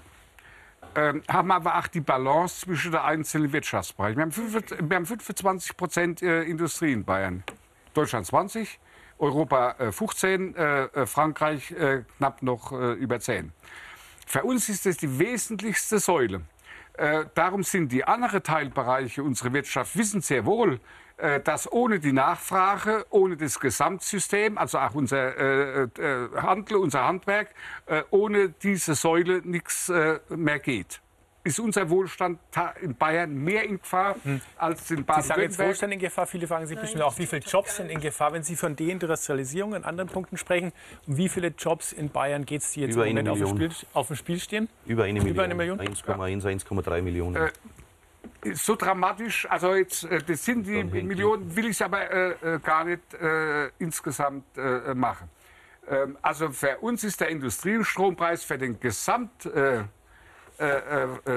ähm, haben aber auch die Balance zwischen den einzelnen Wirtschaftsbereichen. Wir haben 25 wir haben 25 Prozent äh, Industrie in Bayern. Deutschland 20, Europa äh, 15, äh, äh, Frankreich knapp noch über 10. Für uns ist das die wesentlichste Säule. Darum sind die anderen Teilbereiche unserer Wirtschaft, wissen sehr wohl, dass ohne die Nachfrage, ohne das Gesamtsystem, also auch unser äh, äh, Handel, unser Handwerk, äh, ohne diese Säule nichts äh, mehr geht. Ist unser Wohlstand ta- in Bayern mehr in Gefahr als in Hm. Sie sagen jetzt Baden-Württemberg? Wohlstand in Gefahr. Viele fragen sich bestimmt auch, wie viele Jobs sind in Gefahr, wenn Sie von Deindustrialisierung und anderen Punkten sprechen. Um wie viele Jobs in Bayern geht es, die jetzt Über im Moment auf dem, Spiel, auf dem Spiel stehen? Über eine Million. Über eine Million? 1,1, 1,3 Millionen. So dramatisch, also jetzt, äh, das sind die Dann. Millionen, will ich es aber äh, äh, gar nicht äh, insgesamt äh, machen. Ähm, also für uns ist der Industriestrompreis für den Gesamt äh,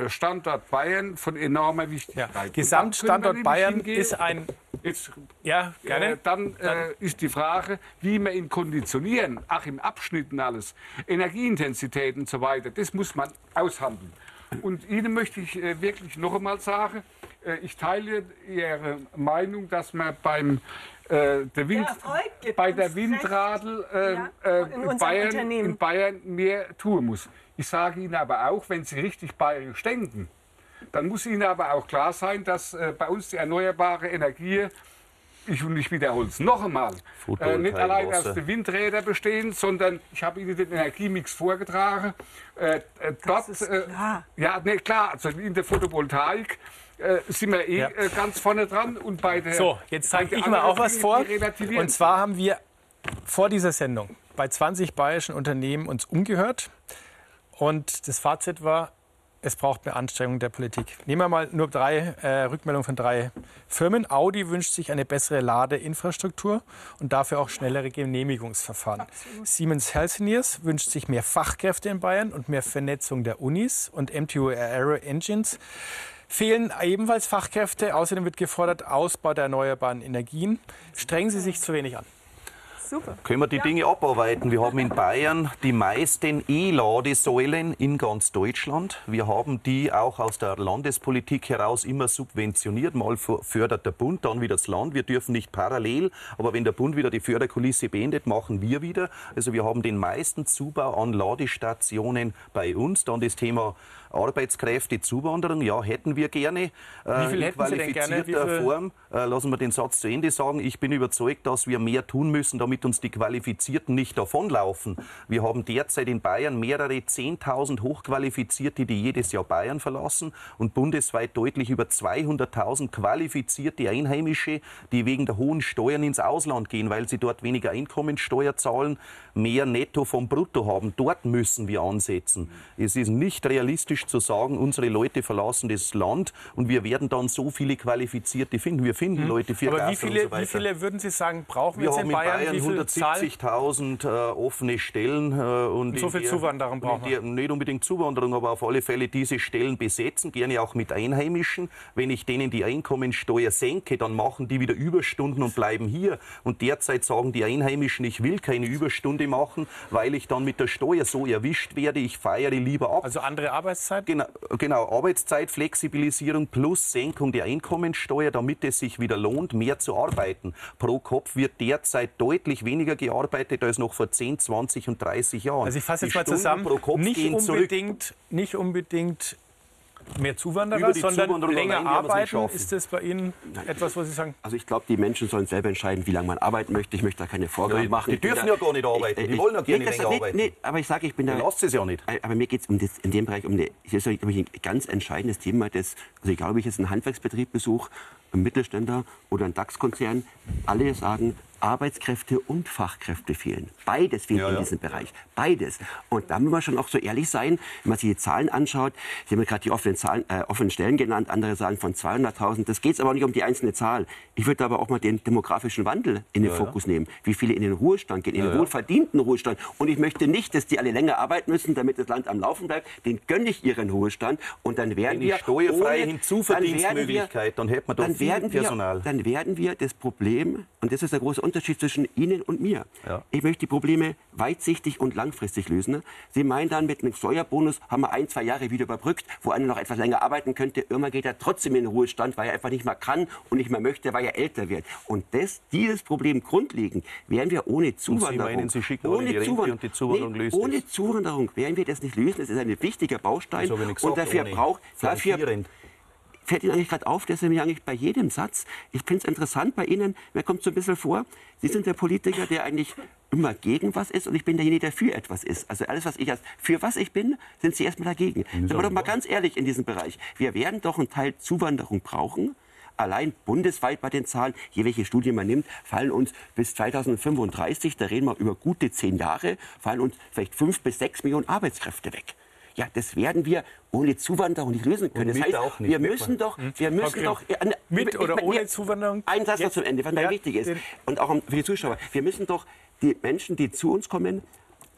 Standort Bayern von enormer Wichtigkeit. Ja. Gesamtstandort dann Bayern hingehen- ist ein. Jetzt, Ja, gerne. äh, dann äh, ist die Frage, wie wir ihn konditionieren, auch im Abschnitt und alles, Energieintensität und so weiter, das muss man aushandeln. Und Ihnen möchte ich äh, wirklich noch einmal sagen, äh, ich teile Ihre Meinung, dass man beim äh, der Wind, gibt bei der uns Windradl äh, Ja, äh, in in, Bayern, in Bayern mehr tun muss. Ich sage Ihnen aber auch, wenn Sie richtig bayerisch denken, dann muss Ihnen aber auch klar sein, dass äh, bei uns die erneuerbare Energie, ich, und ich wiederhole es noch einmal, äh, nicht allein aus den Windrädern bestehen, sondern ich habe Ihnen den Energiemix vorgetragen. Äh, äh, dort, ist äh, klar. ja, ne, klar, also in der Photovoltaik äh, sind wir eh Ja. äh, ganz vorne dran. Und bei der, So, jetzt zeige ich mal auch was vor. Und zwar haben wir vor dieser Sendung bei 20 bayerischen Unternehmen uns umgehört. Und das Fazit war, es braucht mehr Anstrengung der Politik. Nehmen wir mal nur drei äh, Rückmeldungen von drei Firmen. Audi wünscht sich eine bessere Ladeinfrastruktur und dafür auch schnellere Genehmigungsverfahren. Siemens Healthineers wünscht sich mehr Fachkräfte in Bayern und mehr Vernetzung der Unis. Und MTU Aero Engines fehlen ebenfalls Fachkräfte. Außerdem wird gefordert Ausbau der erneuerbaren Energien. Strengen Sie sich zu wenig an. Super. Können wir die Dinge abarbeiten? Wir haben in Bayern die meisten E-Ladesäulen in ganz Deutschland. Wir haben die auch aus der Landespolitik heraus immer subventioniert. Mal fördert der Bund, dann wieder das Land. Wir dürfen nicht parallel, aber wenn der Bund wieder die Förderkulisse beendet, machen wir wieder. Also wir haben den meisten Zubau an Ladestationen bei uns. Dann das Thema Arbeitskräfte, Zuwanderung, ja, hätten wir gerne. Wie viel in hätten Sie denn gerne? Form. Äh, lassen wir den Satz zu Ende sagen. Ich bin überzeugt, dass wir mehr tun müssen, damit uns die Qualifizierten nicht davonlaufen. Wir haben derzeit in Bayern mehrere 10.000 Hochqualifizierte, die jedes Jahr Bayern verlassen und bundesweit deutlich über 200.000 qualifizierte Einheimische, die wegen der hohen Steuern ins Ausland gehen, weil sie dort weniger Einkommensteuer zahlen, mehr Netto vom Brutto haben. Dort müssen wir ansetzen. Es ist nicht realistisch zu sagen, unsere Leute verlassen das Land und wir werden dann so viele Qualifizierte finden. Wir finden Leute für. Aber wie Gasser und viele, so wie viele würden Sie sagen, brauchen wir wir jetzt haben in Bayern? wie viel Zahl? 170.000 äh, offene Stellen. Äh, und so in viel der- Zuwanderung und brauchen in der- Nicht unbedingt Zuwanderung, aber auf alle Fälle diese Stellen besetzen, gerne auch mit Einheimischen. Wenn ich denen die Einkommensteuer senke, dann machen die wieder Überstunden und bleiben hier. Und derzeit sagen die Einheimischen, ich will keine Überstunde machen, weil ich dann mit der Steuer so erwischt werde, ich feiere lieber ab. Also andere Arbeitszeit? Genau, genau, Arbeitszeitflexibilisierung plus Senkung der Einkommensteuer, damit es sich wieder lohnt, mehr zu arbeiten. Pro Kopf wird derzeit deutlich weniger gearbeitet als noch vor 10, 20 und 30 Jahren. Also ich fasse Die jetzt mal Stunden zusammen, Pro Kopf nicht gehen zurück. unbedingt, nicht unbedingt mehr Zuwanderer, Über die sondern Zuwanderung länger nicht arbeiten. Ist das bei Ihnen etwas, wo Sie sagen, Also ich glaube, die Menschen sollen selber entscheiden, wie lange man arbeiten möchte. Ich möchte da keine Vorgaben Ja, machen. die Ich dürfen da- ja gar nicht arbeiten. Die wollen ja gerne das- länger arbeiten. Nee, aber ich sage, ich bin da... Lasst es ja nicht. Aber mir geht es um das, in dem Bereich um eine, das ist, glaube ich, ein ganz entscheidendes Thema. Das, also egal, ob ich jetzt einen Handwerksbetrieb besuche, einen Mittelständler oder einen DAX-Konzern, alle sagen, Arbeitskräfte und Fachkräfte fehlen. Beides fehlt ja, in diesem Bereich. Beides. Und da muss man schon auch so ehrlich sein, wenn man sich die Zahlen anschaut. Sie haben gerade die offenen, Zahlen, äh, offenen Stellen genannt, andere sagen von 200.000. Das geht aber nicht um die einzelne Zahl. Ich würde aber auch mal den demografischen Wandel in den Fokus nehmen. Wie viele in den Ruhestand gehen, in den wohlverdienten Ruhestand. Und ich möchte nicht, dass die alle länger arbeiten müssen, damit das Land am Laufen bleibt. Den gönne ich ihren Ruhestand. Und dann werden wir steuerfreie Hinzuverdienstmöglichkeit, dann, dann hätte man doch dann viel Personal. Wir, dann werden wir das Problem, und das ist der große Unterschied zwischen Ihnen und mir. Ja. Ich möchte die Probleme weitsichtig und langfristig lösen. Sie meinen dann, mit einem Steuerbonus haben wir ein, zwei Jahre wieder überbrückt, wo einer noch etwas länger arbeiten könnte. Irgendwann geht er trotzdem in den Ruhestand, weil er einfach nicht mehr kann und nicht mehr möchte, weil er älter wird. Und das, dieses Problem grundlegend werden wir ohne Zuwanderung. Und Sie meinen, Sie schicken ohne die Zuwanderung, und die Zuwanderung nee, löst Ohne Zuwanderung werden wir das nicht lösen. Das ist ein wichtiger Baustein. und dafür braucht, dafür, fällt Ihnen eigentlich gerade auf, dass Sie mir eigentlich bei jedem Satz, ich finde es interessant bei Ihnen, mir kommt so ein bisschen vor, Sie sind der Politiker, der eigentlich immer gegen was ist und ich bin derjenige, der für etwas ist. Also alles, was ich als für was ich bin, sind Sie erstmal dagegen. Sind wir doch mal ganz ehrlich in diesem Bereich. Wir werden doch einen Teil Zuwanderung brauchen. Allein bundesweit bei den Zahlen, je welche Studie man nimmt, fallen uns bis 2035, da reden wir über gute zehn Jahre, fallen uns vielleicht fünf bis sechs Millionen Arbeitskräfte weg. Ja, das werden wir ohne Zuwanderung nicht lösen können. das heißt, auch nicht, wir müssen doch, hm? wir müssen okay. doch äh, mit oder ohne Zuwanderung. Ein Satz noch zum Ende, was ja, wichtig ist und auch für die Zuschauer. Wir müssen doch die Menschen, die zu uns kommen,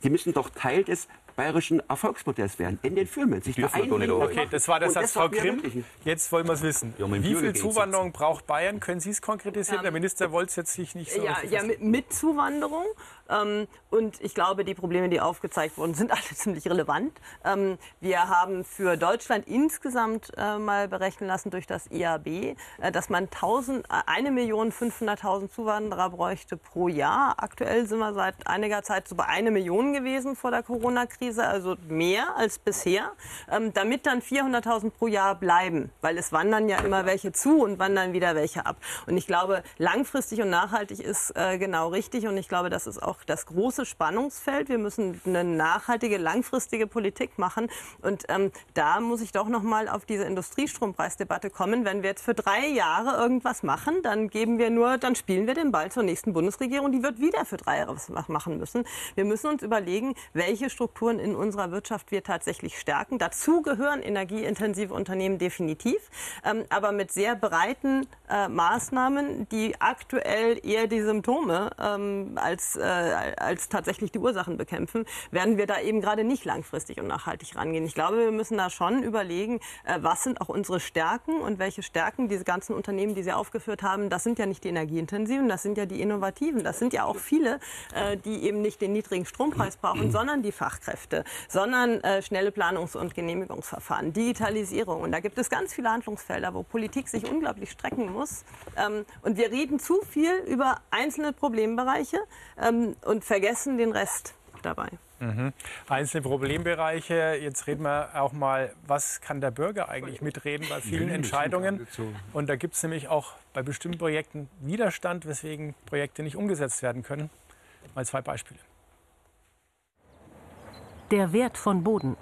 die müssen doch Teil des bayerischen Erfolgsmodells werden in den Firmen. Sich da okay, das war der Satz, Frau Grimm. Jetzt wollen wir es wissen. Ja, Wie viel Zuwanderung braucht Bayern? Können Sie es konkretisieren? Ja. Der Minister wollte es jetzt sich nicht so Ja, ja mit, mit Zuwanderung. Ähm, und ich glaube, die Probleme, die aufgezeigt wurden, sind alle ziemlich relevant. Ähm, wir haben für Deutschland insgesamt äh, mal berechnen lassen durch das IAB, äh, dass man 1.500.000 Zuwanderer bräuchte pro Jahr. Aktuell sind wir seit einiger Zeit so bei einer Million gewesen vor der Corona-Krise, also mehr als bisher, ähm, damit dann 400.000 pro Jahr bleiben, weil es wandern ja immer welche zu und wandern wieder welche ab. Und ich glaube, langfristig und nachhaltig ist äh, genau richtig und ich glaube, das ist auch das große Spannungsfeld. Wir müssen eine nachhaltige, langfristige Politik machen. Und ähm, da muss ich doch noch mal auf diese Industriestrompreisdebatte kommen. Wenn wir jetzt für drei Jahre irgendwas machen, dann geben wir nur, dann spielen wir den Ball zur nächsten Bundesregierung. Die wird wieder für drei Jahre was machen müssen. Wir müssen uns überlegen, welche Strukturen in unserer Wirtschaft wir tatsächlich stärken. Dazu gehören energieintensive Unternehmen definitiv, ähm, aber mit sehr breiten äh, Maßnahmen, die aktuell eher die Symptome ähm, als äh, als tatsächlich die Ursachen bekämpfen, werden wir da eben gerade nicht langfristig und nachhaltig rangehen. Ich glaube, wir müssen da schon überlegen, äh, was sind auch unsere Stärken und welche Stärken diese ganzen Unternehmen, die Sie aufgeführt haben, das sind ja nicht die energieintensiven, das sind ja die innovativen, das sind ja auch viele, äh, die eben nicht den niedrigen Strompreis brauchen, sondern die Fachkräfte, sondern äh, schnelle Planungs- und Genehmigungsverfahren, Digitalisierung. Und da gibt es ganz viele Handlungsfelder, wo Politik sich unglaublich strecken muss. Ähm, und wir reden zu viel über einzelne Problembereiche ähm, und vergessen den Rest dabei. Mhm. Einzelne Problembereiche. Jetzt reden wir auch mal, was kann der Bürger eigentlich mitreden bei vielen Entscheidungen? Und da gibt es nämlich auch bei bestimmten Projekten Widerstand, weswegen Projekte nicht umgesetzt werden können. Mal zwei Beispiele. Der Wert von Boden.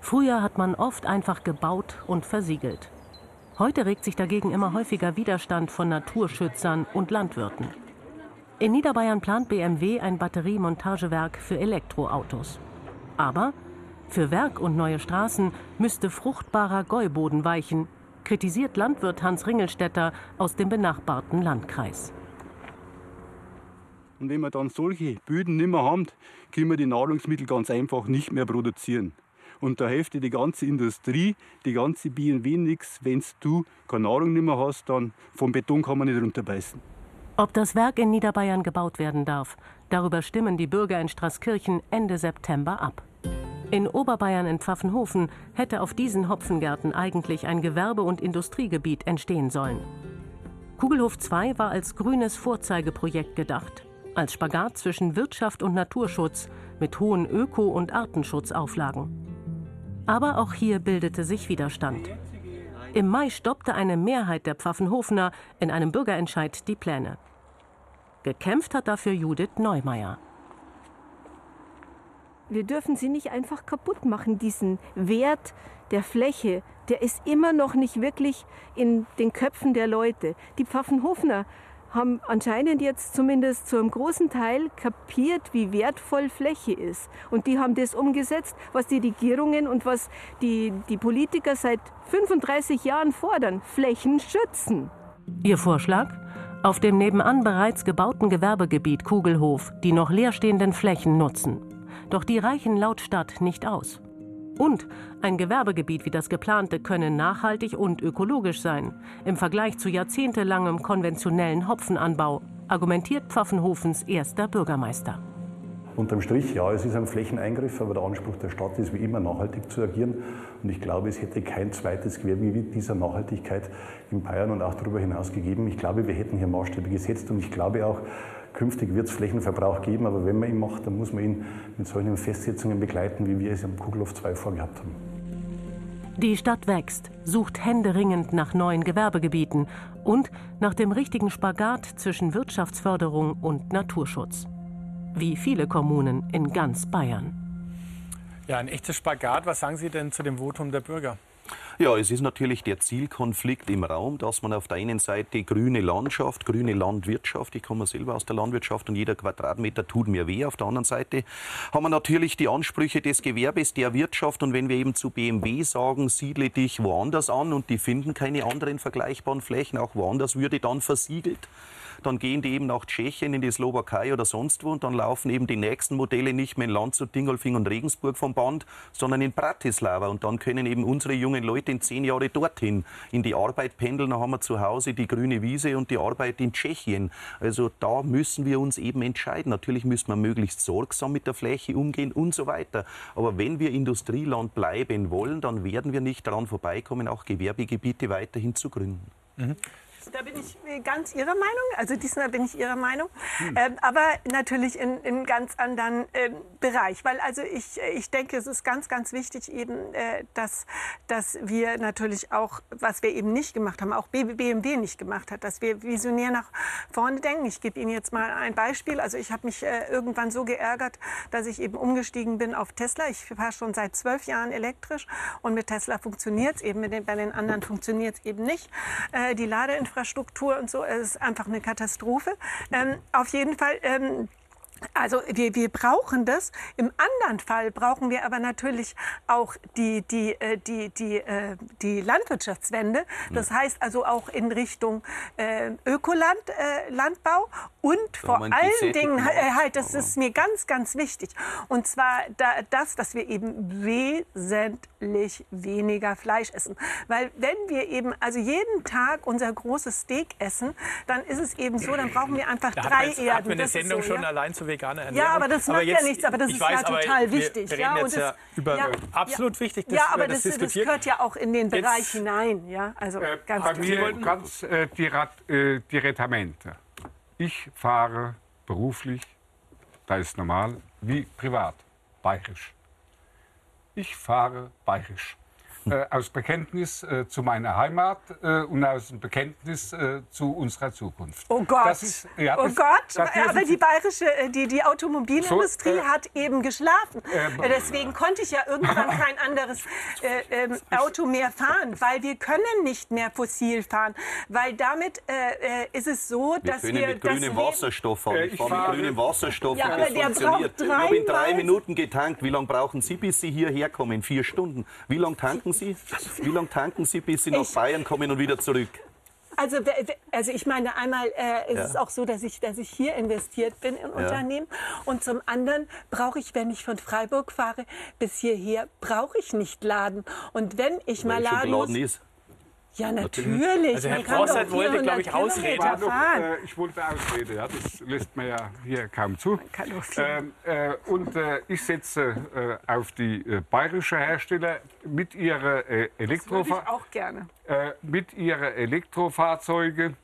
Früher hat man oft einfach gebaut und versiegelt. Heute regt sich dagegen immer häufiger Widerstand von Naturschützern und Landwirten. In Niederbayern plant BMW ein Batteriemontagewerk für Elektroautos. Aber für Werk und neue Straßen müsste fruchtbarer Gäuboden weichen, kritisiert Landwirt Hans Ringelstetter aus dem benachbarten Landkreis. Und wenn wir dann solche Böden nicht mehr haben, können wir die Nahrungsmittel ganz einfach nicht mehr produzieren. Und da hilft die ganze Industrie, die ganze BMW nichts. Wenn du keine Nahrung nicht mehr hast, dann vom Beton kann man nicht runterbeißen. Ob das Werk in Niederbayern gebaut werden darf, darüber stimmen die Bürger in Straßkirchen Ende September ab. In Oberbayern in Pfaffenhofen hätte auf diesen Hopfengärten eigentlich ein Gewerbe- und Industriegebiet entstehen sollen. Kugelhof 2 war als grünes Vorzeigeprojekt gedacht, als Spagat zwischen Wirtschaft und Naturschutz mit hohen Öko- und Artenschutzauflagen. Aber auch hier bildete sich Widerstand. Im Mai stoppte eine Mehrheit der Pfaffenhofener in einem Bürgerentscheid die Pläne. Gekämpft hat dafür Judith Neumeier. Wir dürfen sie nicht einfach kaputt machen, diesen Wert der Fläche. Der ist immer noch nicht wirklich in den Köpfen der Leute. Die Pfaffenhofener haben anscheinend jetzt zumindest zu einem großen Teil kapiert, wie wertvoll Fläche ist. Und die haben das umgesetzt, was die Regierungen und was die, die Politiker seit 35 Jahren fordern. Flächen schützen. Ihr Vorschlag? Auf dem nebenan bereits gebauten Gewerbegebiet Kugelhof die noch leerstehenden Flächen nutzen. Doch die reichen laut Stadt nicht aus. Und ein Gewerbegebiet wie das geplante könne nachhaltig und ökologisch sein, im Vergleich zu jahrzehntelangem konventionellen Hopfenanbau, argumentiert Pfaffenhofens erster Bürgermeister. Unterm Strich, ja, es ist ein Flächeneingriff, aber der Anspruch der Stadt ist wie immer nachhaltig zu agieren. Und ich glaube, es hätte kein zweites Gewerbegebiet dieser Nachhaltigkeit in Bayern und auch darüber hinaus gegeben. Ich glaube, wir hätten hier Maßstäbe gesetzt und ich glaube auch, Künftig wird es Flächenverbrauch geben, aber wenn man ihn macht, dann muss man ihn mit solchen Festsetzungen begleiten, wie wir es am Kugelhof 2 vorgehabt haben. Die Stadt wächst, sucht händeringend nach neuen Gewerbegebieten und nach dem richtigen Spagat zwischen Wirtschaftsförderung und Naturschutz. Wie viele Kommunen in ganz Bayern. Ja, ein echtes Spagat. Was sagen Sie denn zu dem Votum der Bürger? Ja, es ist natürlich der Zielkonflikt im Raum, dass man auf der einen Seite grüne Landschaft, grüne Landwirtschaft, ich komme selber aus der Landwirtschaft und jeder Quadratmeter tut mir weh. Auf der anderen Seite haben wir natürlich die Ansprüche des Gewerbes, der Wirtschaft und wenn wir eben zu BMW sagen, siedle dich woanders an und die finden keine anderen vergleichbaren Flächen, auch woanders würde dann versiegelt dann gehen die eben nach Tschechien, in die Slowakei oder sonst wo und dann laufen eben die nächsten Modelle nicht mehr in Landshut, Dingolfing und Regensburg vom Band, sondern in Bratislava und dann können eben unsere jungen Leute in zehn Jahre dorthin in die Arbeit pendeln, dann haben wir zu Hause die grüne Wiese und die Arbeit in Tschechien. Also da müssen wir uns eben entscheiden. Natürlich müssen wir möglichst sorgsam mit der Fläche umgehen und so weiter. Aber wenn wir Industrieland bleiben wollen, dann werden wir nicht daran vorbeikommen, auch Gewerbegebiete weiterhin zu gründen. Mhm. Da bin ich ganz Ihrer Meinung, also diesmal bin ich Ihrer Meinung, hm. ähm, aber natürlich in einem ganz anderen ähm, Bereich, weil also ich, ich denke, es ist ganz, ganz wichtig eben, äh, dass, dass wir natürlich auch, was wir eben nicht gemacht haben, auch BMW nicht gemacht hat, dass wir visionär nach vorne denken. Ich gebe Ihnen jetzt mal ein Beispiel. Also ich habe mich äh, irgendwann so geärgert, dass ich eben umgestiegen bin auf Tesla. Ich fahre schon seit zwölf Jahren elektrisch und mit Tesla funktioniert es eben, den, bei den anderen funktioniert es eben nicht. Äh, die Ladeinfrastruktur Infrastruktur und so. Es ist einfach eine Katastrophe. Ähm, auf jeden Fall. Ähm, also wir, wir brauchen das. Im anderen Fall brauchen wir aber natürlich auch die, die, äh, die, die, äh, die Landwirtschaftswende. Das heißt also auch in Richtung äh, Ökolandbau und vor allen Dingen, halt, das ist mir ganz, ganz wichtig. Und zwar das, dass wir eben wesentlich weniger Fleisch essen. Weil wenn wir eben also jeden Tag unser großes Steak essen, dann ist es eben so, dann brauchen wir einfach da drei Erden. Hat wir eine Sendung so, schon ja? allein zu veganer Ernährung. Ja, aber das macht jetzt, ja nichts, aber das ist weiß, ja total wichtig. Wir, wir reden ja, jetzt ja über ja, absolut wichtig, dass ja, aber das, das, das, gehört ja auch in den Bereich jetzt, hinein. Ja, also äh, ganz bei mir ganz äh, äh, direttamente. Ich fahre beruflich, da ist normal, wie privat, bayerisch. Ich fahre bayerisch äh, aus Bekenntnis äh, zu meiner Heimat äh, und aus dem Bekenntnis äh, zu unserer Zukunft. Oh Gott, ist, ja, oh Gott, aber die bayerische, äh, die, die Automobilindustrie so, äh, hat eben geschlafen. Deswegen konnte ich ja irgendwann kein anderes ähm, Auto mehr fahren, weil wir können nicht mehr fossil fahren, weil damit ist es so, wir dass können wir mit grünem Wasserstoff fahren. Ich fahre mit grünem Wasserstoff ja, und das funktioniert. Ich habe in drei Minuten getankt. Wie lange brauchen Sie, bis Sie hierher kommen? Vier Stunden. Wie lange tanken Sie? Wie lange tanken Sie, bis Sie nach ich, Bayern kommen und wieder zurück? Also, also ich meine, einmal äh, ist ja. es auch so, dass ich, dass ich hier investiert bin in ja. Unternehmen. Und zum anderen brauche ich, wenn ich von Freiburg fahre bis hierher, brauche ich nicht laden. Und wenn ich Weil mal laden muss... Ist. Ja, natürlich. Also Herr Brossert wollte, glaube ich, ausreden. Doch, äh, ich wollte ausreden, ja, das lässt man ja hier kaum zu. Ähm, äh, und äh, ich setze äh, auf die äh, bayerische Hersteller mit ihrer äh, Elektrofahrzeuge. auch gerne. Mit ihrer Elektrofahrzeuge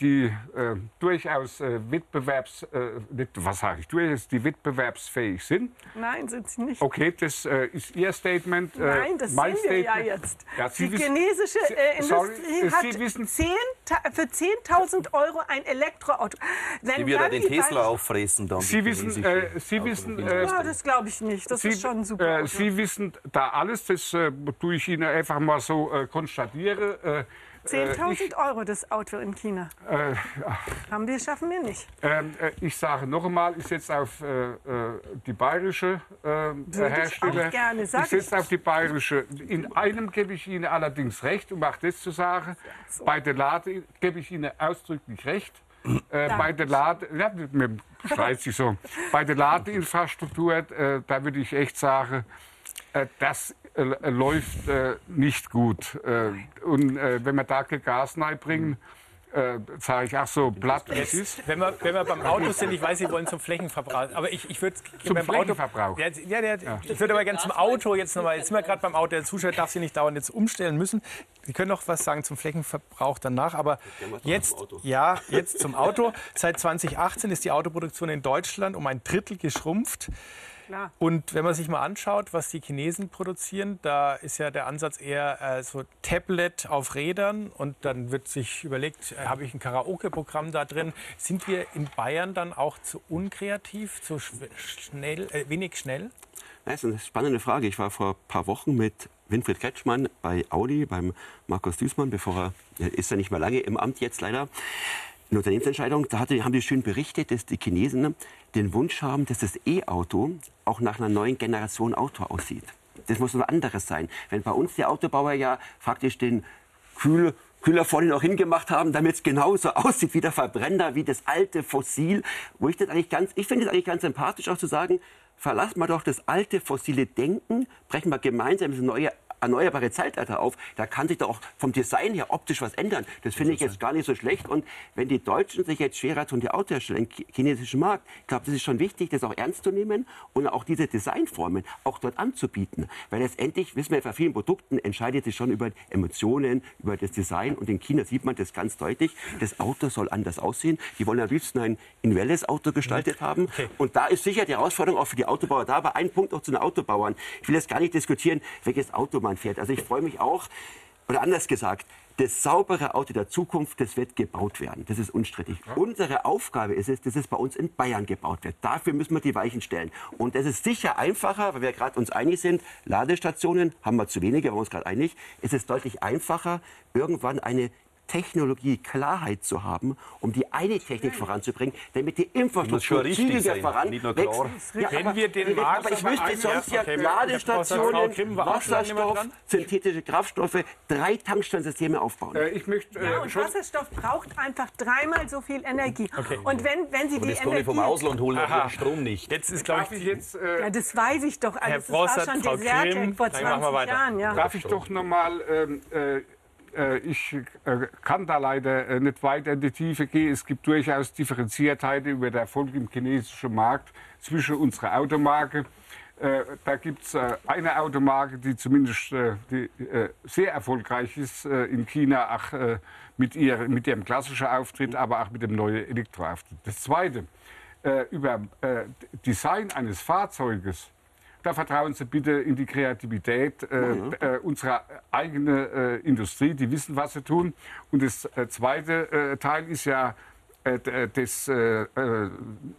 die äh, durchaus äh, wettbewerbs, was sage ich, durchaus die wettbewerbsfähig sind. Nein, sind sie nicht. Okay, das ist Ihr Statement. Nein, das mein sehen wir ja jetzt. Ja, die chinesische äh, sorry, Industrie hat wissen, 10, für 10.000 Euro ein Elektroauto. Wenn die wird den Tesla auffressen dann. Sie wissen, äh, Sie wissen, äh, ja, das glaube ich nicht. Das Sie, ist schon super. Sie wissen da alles, das tue ich Ihnen einfach mal so konstatieren 10.000 Euro das Auto in China. Äh, Haben wir, schaffen wir nicht. ähm, äh, ich sage noch einmal, ich setze auf äh, äh, die bayerische äh, ich Hersteller. gerne, ich setze auf die bayerische. In einem gebe ich Ihnen allerdings recht, um auch das zu sagen. Bei der Lade gebe ich Ihnen ausdrücklich recht. Äh, bei der Lade, ja, schreit sich so. Bei der Ladeinfrastruktur, äh, da würde ich echt sagen, äh, das äh, läuft äh, nicht gut. Äh, und äh, wenn wir da kein Gas reinbringen, äh, sage ich, ach so, platt wie es ist. Wenn wir, wenn wir beim Auto sind, ich weiß, Sie wollen zum Flächenverbrauch, aber ich, ich würde Zum beim Flächenverbrauch. Auto, ja, ja, der, ich würde aber gerne zum Auto jetzt nochmal, jetzt sind wir gerade beim Auto, der Zuschauer darf Sie nicht dauernd jetzt umstellen müssen. Sie können noch was sagen zum Flächenverbrauch danach, aber jetzt, ja, jetzt zum Auto. Seit 2018 ist die Autoproduktion in Deutschland um ein Drittel geschrumpft. Klar. Und wenn man sich mal anschaut, was die Chinesen produzieren, da ist ja der Ansatz eher äh, so Tablet auf Rädern und dann wird sich überlegt, äh, habe ich ein Karaoke-Programm da drin? Sind wir in Bayern dann auch zu unkreativ, zu schnell, äh, wenig schnell? Das ist eine spannende Frage. Ich war vor ein paar Wochen mit Winfried Kretschmann bei Audi, beim Markus Düßmann, bevor er, er ist ja nicht mehr lange im Amt jetzt leider, eine Unternehmensentscheidung. Da hatte, haben die schön berichtet, dass die Chinesen den Wunsch haben, dass das E-Auto auch nach einer neuen Generation Auto aussieht. Das muss was anderes sein. Wenn bei uns die Autobauer ja faktisch den Kühl Kühler vorne noch hingemacht haben, damit es genauso aussieht wie der Verbrenner, wie das alte Fossil. Wo ich das eigentlich ganz, ich finde es eigentlich ganz sympathisch auch zu sagen, verlassen wir doch das alte fossile Denken, brechen wir gemeinsam das neue erneuerbare Zeitalter auf. Da kann sich doch auch vom Design her optisch was ändern. Das finde ich jetzt gar nicht so schlecht. Und wenn die Deutschen sich jetzt schwerer tun, die Autohersteller im chi- chinesischen Markt, ich glaube, das ist schon wichtig, das auch ernst zu nehmen und auch diese Designformen auch dort anzubieten. Weil letztendlich, wissen wir, bei vielen Produkten entscheidet sich schon über Emotionen, über das Design. Und in China sieht man das ganz deutlich. Das Auto soll anders aussehen. Die wollen am liebsten ein individuelles Auto gestaltet haben. Und da ist sicher die Herausforderung auch für die Autobauer da. Aber ein Punkt auch zu den Autobauern. Ich will jetzt gar nicht diskutieren, welches Auto man fährt. Also ich freue mich auch, oder anders gesagt, das saubere Auto der Zukunft, das wird gebaut werden. Das ist unstrittig. Unsere Aufgabe ist es, dass es bei uns in Bayern gebaut wird. Dafür müssen wir die Weichen stellen. Und das ist sicher einfacher, weil wir gerade uns einig sind, Ladestationen haben wir zu wenige, waren wir uns gerade einig. Es ist deutlich einfacher, irgendwann eine Technologieklarheit zu haben, um die eine Technik voranzubringen, damit die Infrastruktur zügiger sein, voran nicht nur wächst. klar. Ja, Wenn aber- wir den Markt aber ich ein- sonst Ja, ja okay. Ladestationen, Wasserstoff, synthetische Kraftstoffe, drei Tankstellensysteme aufbauen. Äh, ich möchte Ja, äh, und schon. Wasserstoff braucht einfach dreimal so viel Energie. Und wenn, wenn Sie Aber die das kann ich vom Energie... Ausland holen, Aha. den Strom nicht. Jetzt ist, glaube ich ich, jetzt äh, Ja, das weiß ich doch Herr war Brossard, schon Frau Grimm, vor dann machen wir 20 weiter. Jahren. Ja. Darf ich doch noch mal, ähm, äh, äh, ich äh, kann da leider äh, nicht weiter in die Tiefe gehen. Es gibt durchaus Differenziertheiten über den Erfolg im chinesischen Markt zwischen unserer Automarke. Äh, da gibt es äh, eine Automarke, die zumindest äh, die, äh, sehr erfolgreich ist äh, in China, auch äh, mit, ihr, mit ihrem klassischen Auftritt, aber auch mit dem neuen Elektroauftritt. Das Zweite, äh, über äh, Design eines Fahrzeuges da vertrauen Sie bitte in die Kreativität äh, äh, unserer eigenen äh, Industrie. Die wissen, was sie tun. Und das äh, zweite äh, Teil ist ja äh, das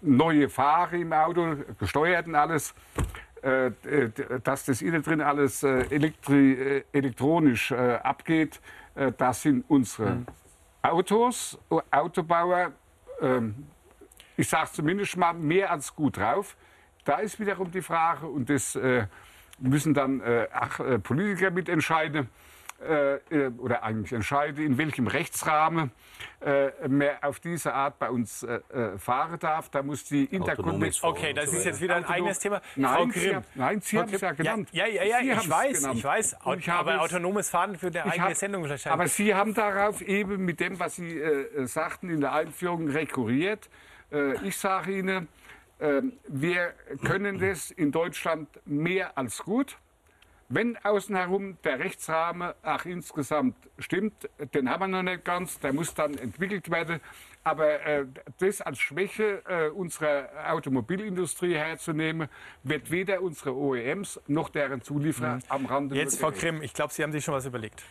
neue Fahren im Auto, gesteuert und alles. Dass das innen drin alles elektri elektronisch abgeht, das sind unsere Autos, äh, Autobauer, ähm, ich sage zumindest mal, mehr als gut drauf. Da ist wiederum die Frage, und das äh, müssen dann äh, ach, äh, Politiker mitentscheiden, äh, äh, oder eigentlich entscheiden, in welchem Rechtsrahmen äh, man auf diese Art bei uns fahren darf. Da muss die. Fahren Okay, das so ist jetzt wieder ein Autonom- eigenes Thema. Nein, Frau Sie Grimm. haben- nein, Sie haben es ja genannt. Ja, ja, ja, Sie ich weiß, genannt. ich weiß. Und ich habe aber es- autonomes Fahren für eine eigene hab- Sendung Aber wahrscheinlich. Sie haben darauf eben mit dem, was Sie äh, sagten in der Einführung, rekurriert. Äh, ich sage Ihnen, äh, wir können das in Deutschland mehr als gut. Wenn außen herum der Rechtsrahmen auch insgesamt stimmt, den haben wir noch nicht ganz, der muss dann entwickelt werden. Aber äh, das als Schwäche äh, unserer Automobilindustrie herzunehmen, wird weder unsere OEMs noch deren Zulieferer am Rande Jetzt, Frau Grimm, ich glaube, Sie haben sich schon was überlegt.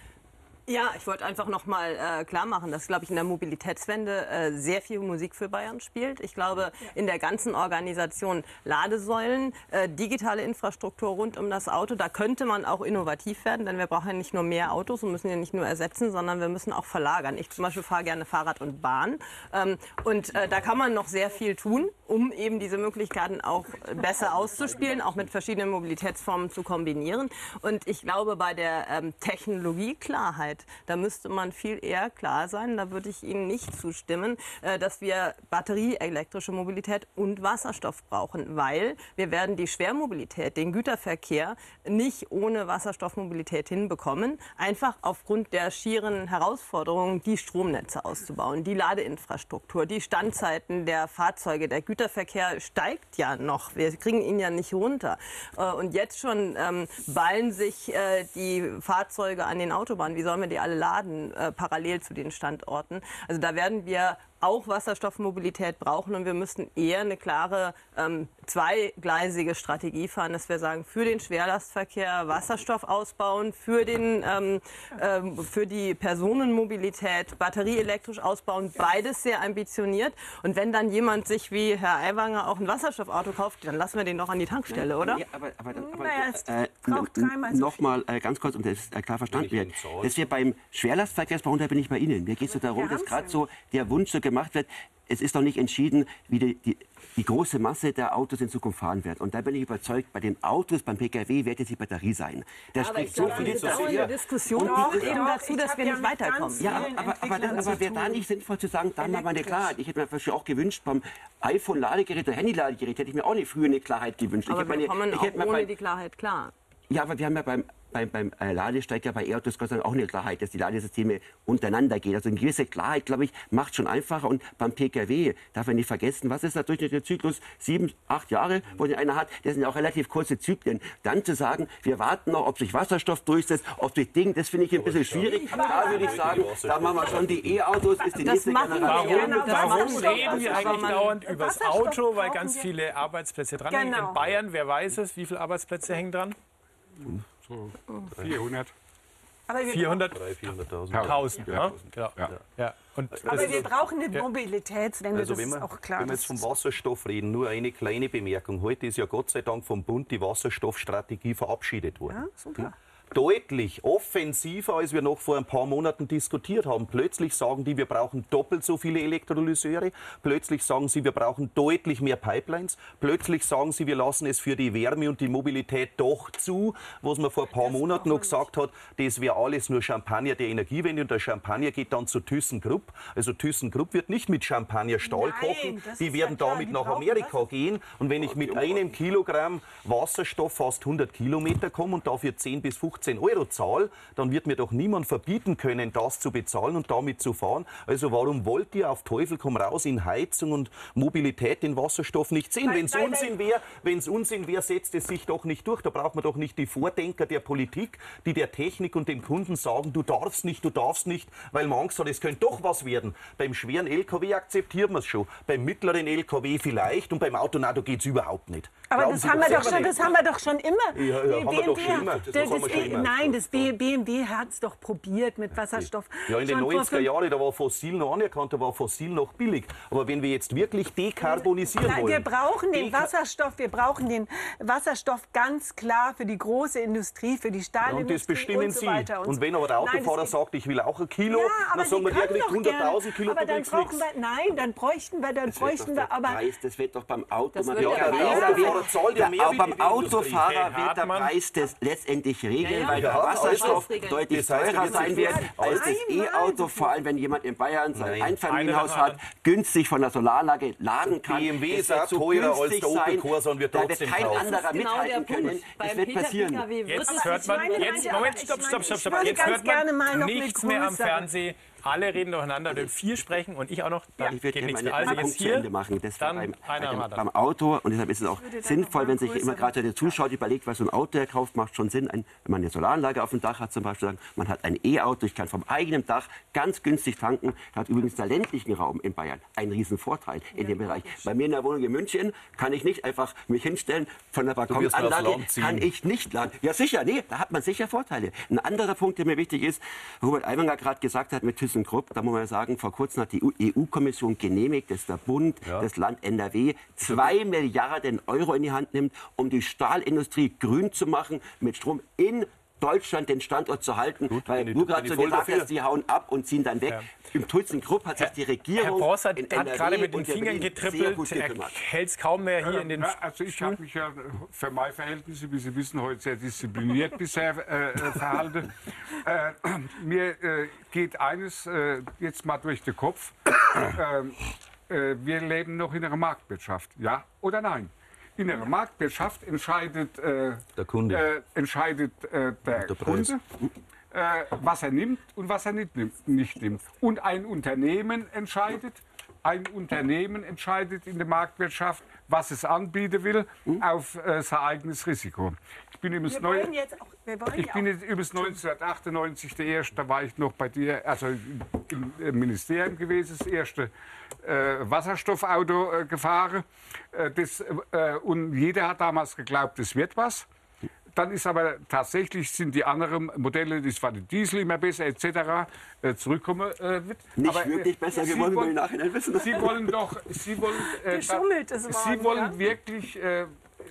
Ja, ich wollte einfach noch mal äh, klar machen, dass, glaube ich, in der Mobilitätswende äh, sehr viel Musik für Bayern spielt. Ich glaube, in der ganzen Organisation Ladesäulen, äh, digitale Infrastruktur rund um das Auto, da könnte man auch innovativ werden, denn wir brauchen ja nicht nur mehr Autos und müssen ja nicht nur ersetzen, sondern wir müssen auch verlagern. Ich zum Beispiel fahre gerne Fahrrad und Bahn ähm, und äh, da kann man noch sehr viel tun, um eben diese Möglichkeiten auch besser auszuspielen, auch mit verschiedenen Mobilitätsformen zu kombinieren. Und ich glaube, bei der ähm, Technologieklarheit, da müsste man viel eher klar sein, da würde ich Ihnen nicht zustimmen, äh, dass wir batterieelektrische Mobilität und Wasserstoff brauchen, weil wir werden die Schwermobilität, den Güterverkehr nicht ohne Wasserstoffmobilität hinbekommen, einfach aufgrund der schieren Herausforderungen, die Stromnetze auszubauen, die Ladeinfrastruktur, die Standzeiten der Fahrzeuge, der Güterverkehr steigt ja noch, wir kriegen ihn ja nicht runter. Äh, und jetzt schon ähm, ballen sich äh, die Fahrzeuge an den Autobahnen. Wie sollen wir die alle laden, äh, parallel zu den Standorten? Also da werden wir auch Wasserstoffmobilität brauchen und wir müssten eher eine klare ähm, zweigleisige Strategie fahren, dass wir sagen, für den Schwerlastverkehr Wasserstoff ausbauen, für, den, ähm, ähm, für die Personenmobilität batterieelektrisch ausbauen, beides sehr ambitioniert. Und wenn dann jemand sich wie Herr Aiwanger auch ein Wasserstoffauto kauft, dann lassen wir den doch an die Tankstelle, oder? Ja, aber, aber, aber Naja, äh, braucht dreimal so Nochmal äh, ganz kurz, um das äh, klar verstanden wird. Dass wir beim Schwerlastverkehrsbau, und da bin ich bei Ihnen, mir geht es so darum, dass gerade so der Wunsch so gemacht wird, es ist noch nicht entschieden, wie die, die, die große Masse der Autos in Zukunft fahren wird. Und da bin ich überzeugt, bei den Autos, beim Pkw wird es die Batterie sein. Da Aber spricht ich so viel dauernde dafür. Diskussion Und führt die- eben dazu, dass wir ja nicht weiterkommen. Ja, aber, aber, zu aber wäre da nicht sinnvoll zu sagen, dann mal eine. Klarheit. Ich hätte mir vielleicht auch gewünscht, beim iPhone-Ladegerät oder Handy-Ladegerät hätte ich mir auch nicht früher eine Klarheit gewünscht. Aber ich wir hätte kommen meine, ich auch ohne bei, die Klarheit klar. ja, aber wir haben ja beim, beim, beim äh, Ladesteig ja bei E-Autos Gott sei Dank auch eine Klarheit, dass die Ladesysteme untereinander gehen. Also eine gewisse Klarheit, glaube ich, macht schon einfacher. Und beim Pkw darf man nicht vergessen, was ist der durchschnittliche Zyklus? Sieben, acht Jahre, wo den einer hat. Das sind ja auch relativ kurze Zyklen. Dann zu sagen, wir warten noch, ob sich Wasserstoff durchsetzt, ob sich Ding, das finde ich ein bisschen schwierig. Da würde ich sagen, da machen wir schon die E-Autos, ist die Das nächste machen wir Generation. Warum, das warum reden wir eigentlich dauernd über das Auto, weil ganz viele Arbeitsplätze dran hängen? Genau. In Bayern, wer weiß es, wie viele Arbeitsplätze hängen dran? So 400. Aber wir, 400.000. 300.000. Ja. Ja. Ja. Ja. Und aber wir brauchen eine Mobilitätswende, Also das wenn ist wir, auch klar. wenn wir jetzt vom ist- Wasserstoff reden, nur eine kleine Bemerkung. Heute ist ja Gott sei Dank vom Bund die Wasserstoffstrategie verabschiedet worden. Ja, super. Deutlich offensiver, als wir noch vor ein paar Monaten diskutiert haben. Plötzlich sagen die, wir brauchen doppelt so viele Elektrolyseure. Plötzlich sagen sie, wir brauchen deutlich mehr Pipelines. Plötzlich sagen sie, wir lassen es für die Wärme und die Mobilität doch zu. Was man vor ein paar Monaten noch gesagt hat, das wäre alles nur Champagner der Energiewende und der Champagner geht dann zu ThyssenKrupp. Also ThyssenKrupp wird nicht mit Champagner Stahl kochen. das Die werden ja damit die nach Amerika Wasser. gehen. Und wenn ich mit einem Kilogramm Wasserstoff fast 100 Kilometer komme und dafür 10 bis 15 Euro zahle, dann wird mir doch niemand verbieten können, das zu bezahlen und damit zu fahren. Also warum wollt ihr auf Teufel komm raus in Heizung und Mobilität den Wasserstoff nicht sehen? Wenn es Unsinn wäre, wenn es Unsinn wäre, setzt es sich doch nicht durch. Da braucht man doch nicht die Vordenker der Politik, die der Technik und dem Kunden sagen, du darfst nicht, du darfst nicht, weil man Angst hat, es könnte doch was werden. Beim schweren LKW akzeptiert man es schon, beim mittleren LKW vielleicht und beim Auto, na, da geht es überhaupt nicht. Aber Glauben das haben, wir doch schon, das haben wir doch schon immer. Ja, ja, haben wir doch schon immer. Das Das, wir das, immer. Nein, das BMW hat es doch probiert mit Wasserstoff. Ja, in den Schon vor 90er fünf- Jahren, da war fossil noch anerkannt, da war fossil noch billig. Aber wenn wir jetzt wirklich dekarbonisieren Nein, wollen. wir brauchen den Wasserstoff, wir brauchen den Wasserstoff ganz klar für die große Industrie, für die Ja, Stahlindustrie und das bestimmen und so Sie. weiter. Und so. wenn aber der Nein, Autofahrer geht- sagt, ich will auch ein Kilo, ja, aber dann sagen wir, der können kriegt doch gerne- 100.000 Kilo, aber du dann kriegst brauchen wir, nein, dann bräuchten wir, dann Das wird bräuchten doch wir aber Preis, das wird doch beim Auto. Das man wird wird der Autofahrer zahlt ja mehr der, wie beim. Autofahrer wird der. Preis das letztendlich regeln, Ja, weil der ja, Wasserstoff deutlich Das heißt, teurer sein wird als das E-Auto, vor allem wenn jemand in Bayern sein Nein. Einfamilienhaus hat, günstig von der Solaranlage laden kann. BMW ist so teurer als der Opel Corsa und wird da wird trotzdem kein kaufen. anderer Genau mithalten können. Es wird passieren. Jetzt hört man, jetzt, Moment, stopp, stopp, stopp, stopp. Jetzt hört man gerne mal noch eine nichts mehr am Fernsehen alle reden durcheinander, wenn vier sprechen und ich auch noch, dann Ich würde nichts meine, mehr. Also jetzt Punkt zu Ende hier, machen. Das dann beim, einer bei dem, am beim Auto und deshalb ist es auch sinnvoll, wenn sich immer gerade der Zuschauer überlegt, was so ein Auto er kauft, macht schon Sinn. Ein, wenn man eine Solaranlage auf dem Dach hat zum Beispiel, sagen, man hat ein E-Auto, ich kann vom eigenen Dach ganz günstig tanken. Hat übrigens der ländlichen Raum in Bayern einen riesen Vorteil in dem Bereich. Bei mir in der Wohnung in München kann ich nicht einfach mich hinstellen, von der Balkonanlage kann ich nicht laden. Ja sicher, nee, da hat man sicher Vorteile. Ein anderer Punkt, der mir wichtig ist, Robert Aiwanger gerade gesagt hat mit ThyssenKrupp, da muss man sagen, vor kurzem hat die EU-Kommission genehmigt, dass der Bund, das Land NRW, zwei Milliarden Euro in die Hand nimmt, um die Stahlindustrie grün zu machen, mit Strom in Deutschland den Standort zu halten, weil bin ich- du gerade so gesagt dafür. hast, die hauen ab und ziehen dann weg. Im ThyssenKrupp hat sich die Herr Regierung Bossert in hat NRW gerade mit den Fingern getrippelt, er hält es kaum mehr hier in den Na, also ich habe mich ja für meine Verhältnisse, wie Sie wissen, heute sehr diszipliniert bisher äh, äh, verhalten. Äh, mir äh, geht eines äh, jetzt mal durch den Kopf. Äh, wir leben noch in einer Marktwirtschaft, ja oder nein? In einer Marktwirtschaft entscheidet, äh, Der Kunde. Äh, entscheidet äh, der, Der Preis. Kunde, äh, was er nimmt und was er nicht nimmt, nicht nimmt. Und ein Unternehmen entscheidet, ein Unternehmen entscheidet in der Marktwirtschaft, was es anbieten will, auf äh, sein eigenes Risiko. Ich bin übrigens neu. auch, Ich bin jetzt übrigens 1998 der erste, da war ich noch bei dir, also im im Ministerium gewesen, das erste äh, Wasserstoffauto äh, gefahren. Äh, das, äh, und jeder hat damals geglaubt, es wird was. Dann ist aber tatsächlich sind die anderen Modelle, das war der Diesel immer besser etc. Äh, zurückkommen äh, wird. Nicht aber, äh, wirklich besser Sie geworden, wie wir wollen- im Nachhinein wissen. Sie wollen doch, Sie wollen, äh, Geschummelt ist Sie wollen ja? wirklich, äh,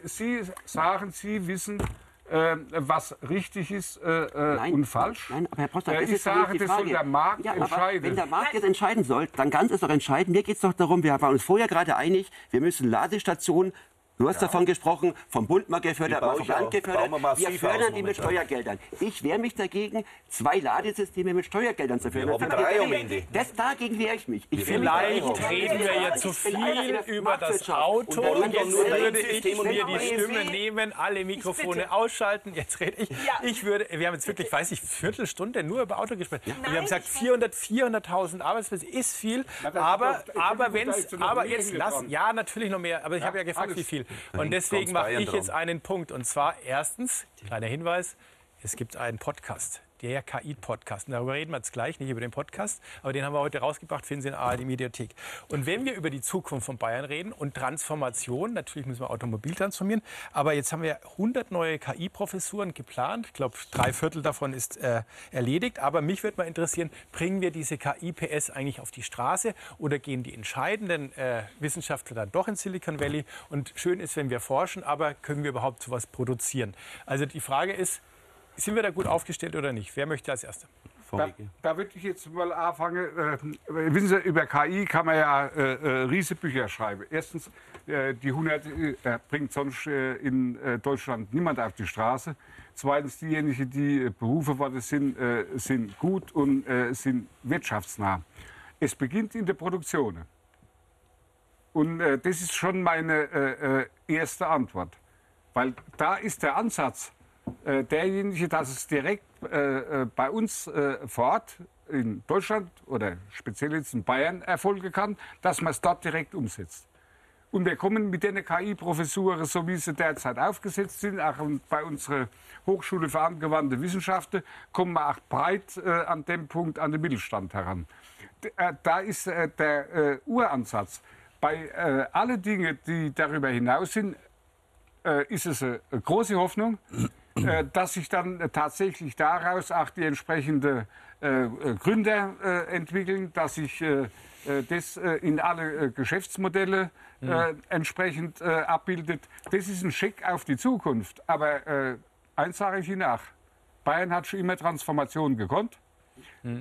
Sie sagen, Sie wissen, äh, was richtig ist äh, äh, und falsch. Nein, aber Herr Äh, das ich ist sage, die das soll Frage. der Markt ja, aber entscheiden. Wenn der Markt jetzt entscheiden soll, dann ganz ist doch entscheidend. Mir geht es doch darum, wir waren uns vorher gerade einig, wir müssen Ladestationen Du hast davon gesprochen, vom Bund mal gefördert, mal vom. Land gefördert. Wir fördern die mit. Steuergeldern. Ich wehre mich dagegen, zwei Ladesysteme mit Steuergeldern zu fördern. Das- drei am Ende. Das, dagegen wehre ich mich. Ich Vielleicht reden wir jetzt zu viel über das. Auto. Und jetzt würde ich mir die Stimme nehmen, alle Mikrofone ausschalten. Jetzt rede ich. Ich würde, wir haben jetzt wirklich, weiß ich, Viertelstunde nur über Auto gesprochen. Und wir haben gesagt, 400, 400.000 Arbeitsplätze ist viel. Aber, wenn ja noch aber jetzt hier lass, dran. ja, natürlich noch mehr. Aber ich habe ja gefragt, wie viel. Und deswegen mache ich jetzt einen Punkt. Und zwar erstens, kleiner Hinweis, es gibt einen Podcast, der KI-Podcast. Darüber reden wir jetzt gleich, nicht über den Podcast, aber den haben wir heute rausgebracht, finden Sie in der ARD-Mediathek. Und wenn wir über die Zukunft von Bayern reden und Transformation, natürlich müssen wir Automobil transformieren, aber jetzt haben wir 100 neue KI-Professuren geplant. Ich glaube, drei Viertel davon ist äh, erledigt. Aber mich würde mal interessieren, bringen wir diese KI-PS eigentlich auf die Straße oder gehen die entscheidenden äh, Wissenschaftler dann doch in Silicon Valley? Und schön ist, wenn wir forschen, aber können wir überhaupt sowas produzieren? Also die Frage ist, sind wir da gut aufgestellt oder nicht? Wer möchte als Erster? Da, da würde ich jetzt mal anfangen. Äh, wissen Sie, über KI kann man ja äh, äh, riesige Bücher schreiben. Erstens, äh, die 100 äh, bringt sonst äh, in äh, Deutschland niemand auf die Straße. Zweitens, diejenigen, die äh, berufen worden sind, äh, sind gut und äh, sind wirtschaftsnah. Es beginnt in der Produktion. Und äh, das ist schon meine erste Antwort. Weil da ist der Ansatz äh, derjenige, dass es direkt äh, äh, bei uns äh, vor Ort in Deutschland oder speziell jetzt in Bayern erfolgen kann, dass man es dort direkt umsetzt. Und wir kommen mit den KI-Professuren, so wie sie derzeit aufgesetzt sind, auch bei unserer Hochschule für angewandte Wissenschaften, kommen wir auch breit äh, an dem Punkt an den Mittelstand heran. Äh, da ist äh, der äh, Uransatz. Bei äh, alle Dinge, die darüber hinaus sind, äh, ist es eine große Hoffnung, äh, dass sich dann äh, tatsächlich daraus auch die entsprechenden äh, äh, Gründer äh, entwickeln, dass sich äh, das in alle Geschäftsmodelle äh, entsprechend äh, abbildet. Das ist ein Scheck auf die Zukunft. Aber eins sage ich Ihnen nach. Bayern hat schon immer Transformation gekonnt.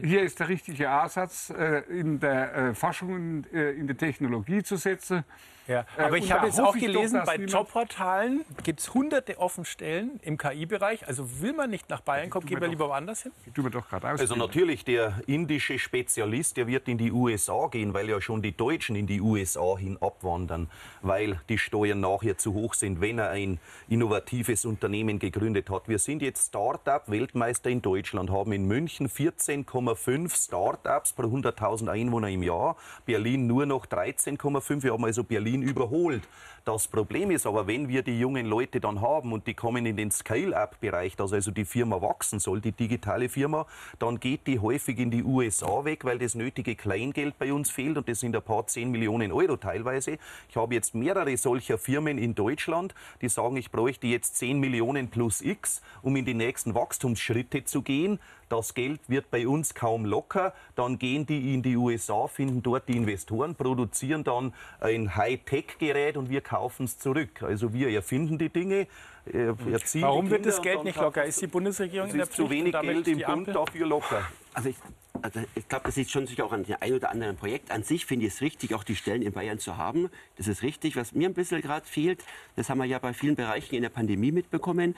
Hier ist der richtige Ansatz, in der Forschung in der Technologie zu setzen. Ja, Äh, aber und ich habe jetzt auch doch, gelesen, dass bei Jobportalen gibt es hunderte offene Stellen im KI-Bereich. Also will man nicht nach Bayern kommen, gehen wir lieber woanders hin? Tun wir doch gerade aus. Also natürlich, der indische Spezialist, der wird in die USA gehen, weil ja schon die Deutschen in die USA hin abwandern, weil die Steuern nachher zu hoch sind, wenn er ein innovatives Unternehmen gegründet hat. Wir sind jetzt Start-up-Weltmeister in Deutschland, haben in München 14 16,5 Start-ups pro 100.000 Einwohner im Jahr. Berlin nur noch 13,5. Wir haben also Berlin überholt. Das Problem ist aber, wenn wir die jungen Leute dann haben und die kommen in den Scale-up-Bereich, dass also die Firma wachsen soll, die digitale Firma, dann geht die häufig in die USA weg, weil das nötige Kleingeld bei uns fehlt und das sind ein paar 10 Millionen Euro teilweise. Ich habe jetzt mehrere solcher Firmen in Deutschland, die sagen, ich bräuchte jetzt 10 Millionen plus X, um in die nächsten Wachstumsschritte zu gehen. Das Geld wird bei uns kaum locker. Dann gehen die in die USA, finden dort die Investoren, produzieren dann ein Hightech-Gerät und wir kaufen es zurück. Also wir erfinden die Dinge. Äh, erziehen Warum die wird das Geld nicht locker? Ist die Bundesregierung es in der ist zu Pflicht wenig und damit Geld im Bund dafür locker. Also ich, also ich glaube, das liegt schon sicher auch an dem ein oder anderen Projekt. An sich finde ich es richtig, auch die Stellen in Bayern zu haben. Das ist richtig. Was mir ein bisschen gerade fehlt, das haben wir ja bei vielen Bereichen in der Pandemie mitbekommen.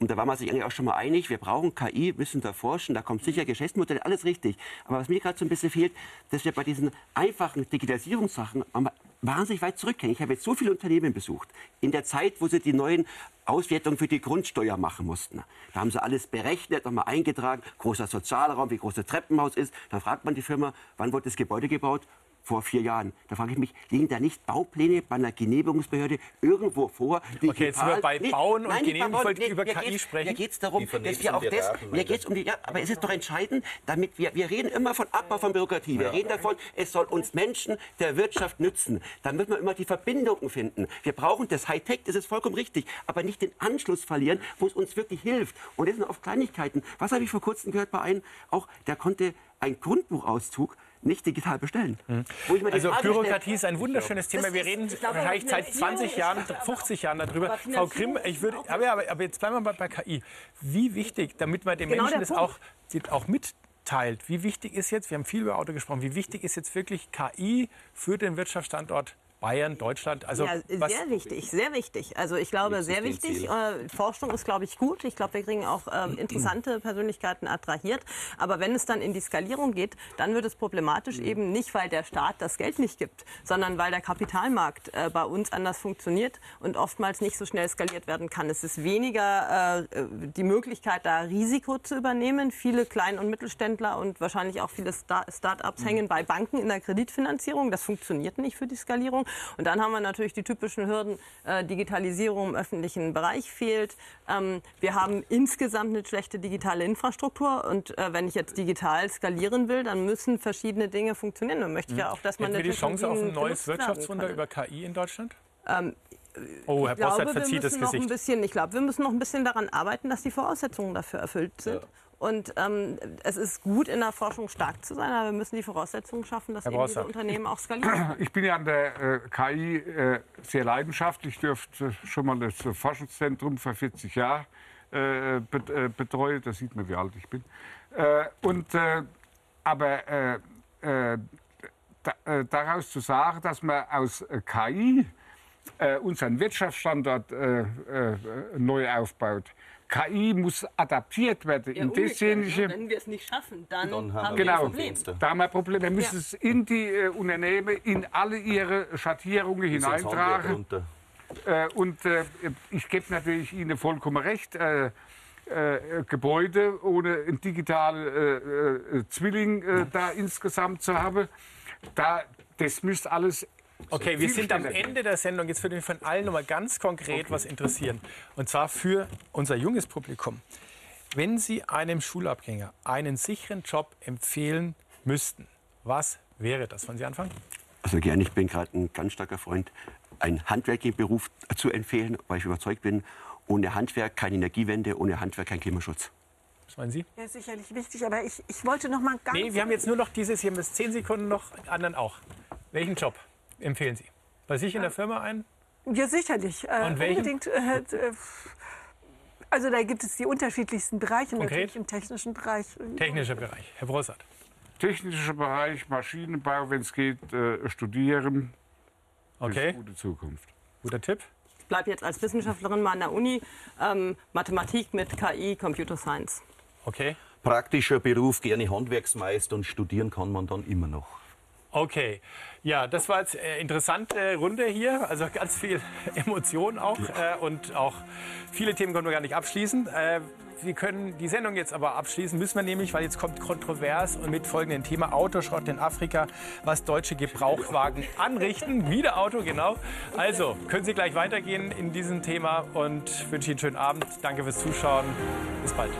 Und da war man sich eigentlich auch schon mal einig, wir brauchen KI, müssen da forschen, da kommt sicher Geschäftsmodelle, alles richtig. Aber was mir gerade so ein bisschen fehlt, dass wir bei diesen einfachen Digitalisierungssachen wahnsinnig weit zurückgehen. Ich habe jetzt so viele Unternehmen besucht. In der Zeit, wo sie die neuen Auswertungen für die Grundsteuer machen mussten. Da haben sie alles berechnet, nochmal eingetragen, großer Sozialraum, wie groß das Treppenhaus ist. Dann fragt man die Firma, wann wurde das Gebäude gebaut? Vor vier Jahren. Da frage ich mich, liegen da nicht Baupläne bei einer Genehmigungsbehörde irgendwo vor? Okay, jetzt sind wir bei Bauen und nein, nicht bei Genehmigung. Ich wollte über KI sprechen. Mir geht es darum, Die dass wir auch die das, mir geht's um die, ja, aber es ist doch entscheidend, damit wir, wir reden immer von Abbau von Bürokratie. Wir reden davon, es soll uns Menschen der Wirtschaft nützen. Da müssen wir immer die Verbindungen finden. Wir brauchen das Hightech, das ist vollkommen richtig, aber nicht den Anschluss verlieren, wo es uns wirklich hilft. Und das sind oft Kleinigkeiten. Was habe ich vor kurzem gehört bei einem, auch der konnte einen Grundbuchauszug nicht digital bestellen. Die Also Frage stelle, Bürokratie ist ein wunderschönes Thema. Wir reden glaube, wahrscheinlich seit Finanzierung 20 ist Jahren, doch- 50 Jahren darüber. Frau Grimm, ich würde, aber, aber, aber jetzt bleiben wir mal bei KI. Wie wichtig, damit man den Genau Menschen das auch, auch mitteilt, wie wichtig ist jetzt, wir haben viel über Auto gesprochen, wie wichtig ist jetzt wirklich KI für den Wirtschaftsstandort Bayern, Deutschland? Also ja, was, sehr wichtig, sehr wichtig. Also ich glaube, sehr wichtig. Äh, Forschung ist, glaube ich, gut. Ich glaube, wir kriegen auch ähm, interessante Persönlichkeiten attrahiert. Aber wenn es dann in die Skalierung geht, dann wird es problematisch eben nicht, weil der Staat das Geld nicht gibt, sondern weil der Kapitalmarkt äh, bei uns anders funktioniert und oftmals nicht so schnell skaliert werden kann. Es ist weniger äh, die Möglichkeit, da Risiko zu übernehmen. Viele Klein- und Mittelständler und wahrscheinlich auch viele Sta- Start-ups hängen bei Banken in der Kreditfinanzierung. Das funktioniert nicht für die Skalierung. Und dann haben wir natürlich die typischen Hürden, äh, Digitalisierung im öffentlichen Bereich fehlt. Ähm, wir haben insgesamt eine schlechte digitale Infrastruktur. Und äh, wenn ich jetzt digital skalieren will, dann müssen verschiedene Dinge funktionieren. Dann möchte ich ja auch, dass man hätten wir die Chance auf ein neues Wirtschaftswunder über KI in Deutschland? Ähm, Oh, Herr ich glaube, Bossert wir verzieht das müssen noch ein Gesicht. bisschen, ich glaube, wir müssen noch ein bisschen daran arbeiten, dass die Voraussetzungen dafür erfüllt sind. Und ähm, es ist gut, in der Forschung stark zu sein, aber wir müssen die Voraussetzungen schaffen, dass Herr eben diese. Unternehmen auch skalieren. Ich bin ja an der äh, KI äh, sehr leidenschaftlich. Ich durfte schon mal das äh, Forschungszentrum vor 40 Jahren äh, bet äh, betreuen. Da sieht man, wie alt ich bin. Äh, und, äh, aber äh, äh, da, äh, daraus zu sagen, dass man aus äh, KI äh, unseren Wirtschaftsstandort äh, äh, neu aufbaut. KI muss adaptiert werden in dasjenige. Wenn wir es nicht schaffen, dann, Dann haben haben wir Genau. ein Problem. Da haben wir ein Problem. Wir müssen Ja. es in die äh, Unternehmen, in alle ihre Schattierungen hineintragen. Äh, und äh, ich gebe natürlich Ihnen vollkommen recht. Äh, äh, Gebäude ohne einen digitalen äh, äh, Zwilling äh, da insgesamt zu haben, da, das müsste alles Okay, wir sind am. Ende der Sendung. Jetzt würde mich von allen noch mal ganz konkret was interessieren. Und zwar für unser junges Publikum. Wenn Sie einem Schulabgänger einen sicheren Job empfehlen müssten, was wäre das? Wollen Sie anfangen? Also gerne, ich bin gerade ein ganz starker Freund, einen handwerklichen Beruf zu empfehlen, weil ich überzeugt bin, ohne Handwerk keine Energiewende, ohne Handwerk kein Klimaschutz. Was meinen Sie? Ja, sicherlich wichtig, aber ich, ich wollte noch mal ganz... Nee, wir haben jetzt nur noch dieses, hier haben wir zehn Sekunden noch, anderen auch. Welchen Job empfehlen Sie? Bei sich in der Firma ein? Ja, sicherlich. Äh, Und welchen? Unbedingt. Äh, äh, also da gibt es die unterschiedlichsten Bereiche, Konkret? natürlich im technischen Bereich. Technischer Bereich. Herr Brossart. technischer Bereich, Maschinenbau, wenn es geht, äh, studieren. Das ist Okay, eine gute Zukunft. guter Tipp. Ich bleibe jetzt als Wissenschaftlerin mal an der Uni. Ähm, Mathematik mit KI, Computer Science. Okay. Praktischer Beruf, gerne Handwerksmeister und studieren kann man dann immer noch. Okay, ja, das war jetzt eine interessante Runde hier. Also ganz viel Emotion auch äh, und auch viele Themen können wir gar nicht abschließen. Äh, wir können die Sendung jetzt aber abschließen, müssen wir nämlich, weil jetzt kommt kontrovers und mit folgendem Thema Autoschrott in Afrika, was deutsche Gebrauchtwagen anrichten. Wieder Auto, genau. Also können Sie gleich weitergehen in diesem Thema und wünsche Ihnen einen schönen Abend. Danke fürs Zuschauen. Bis bald.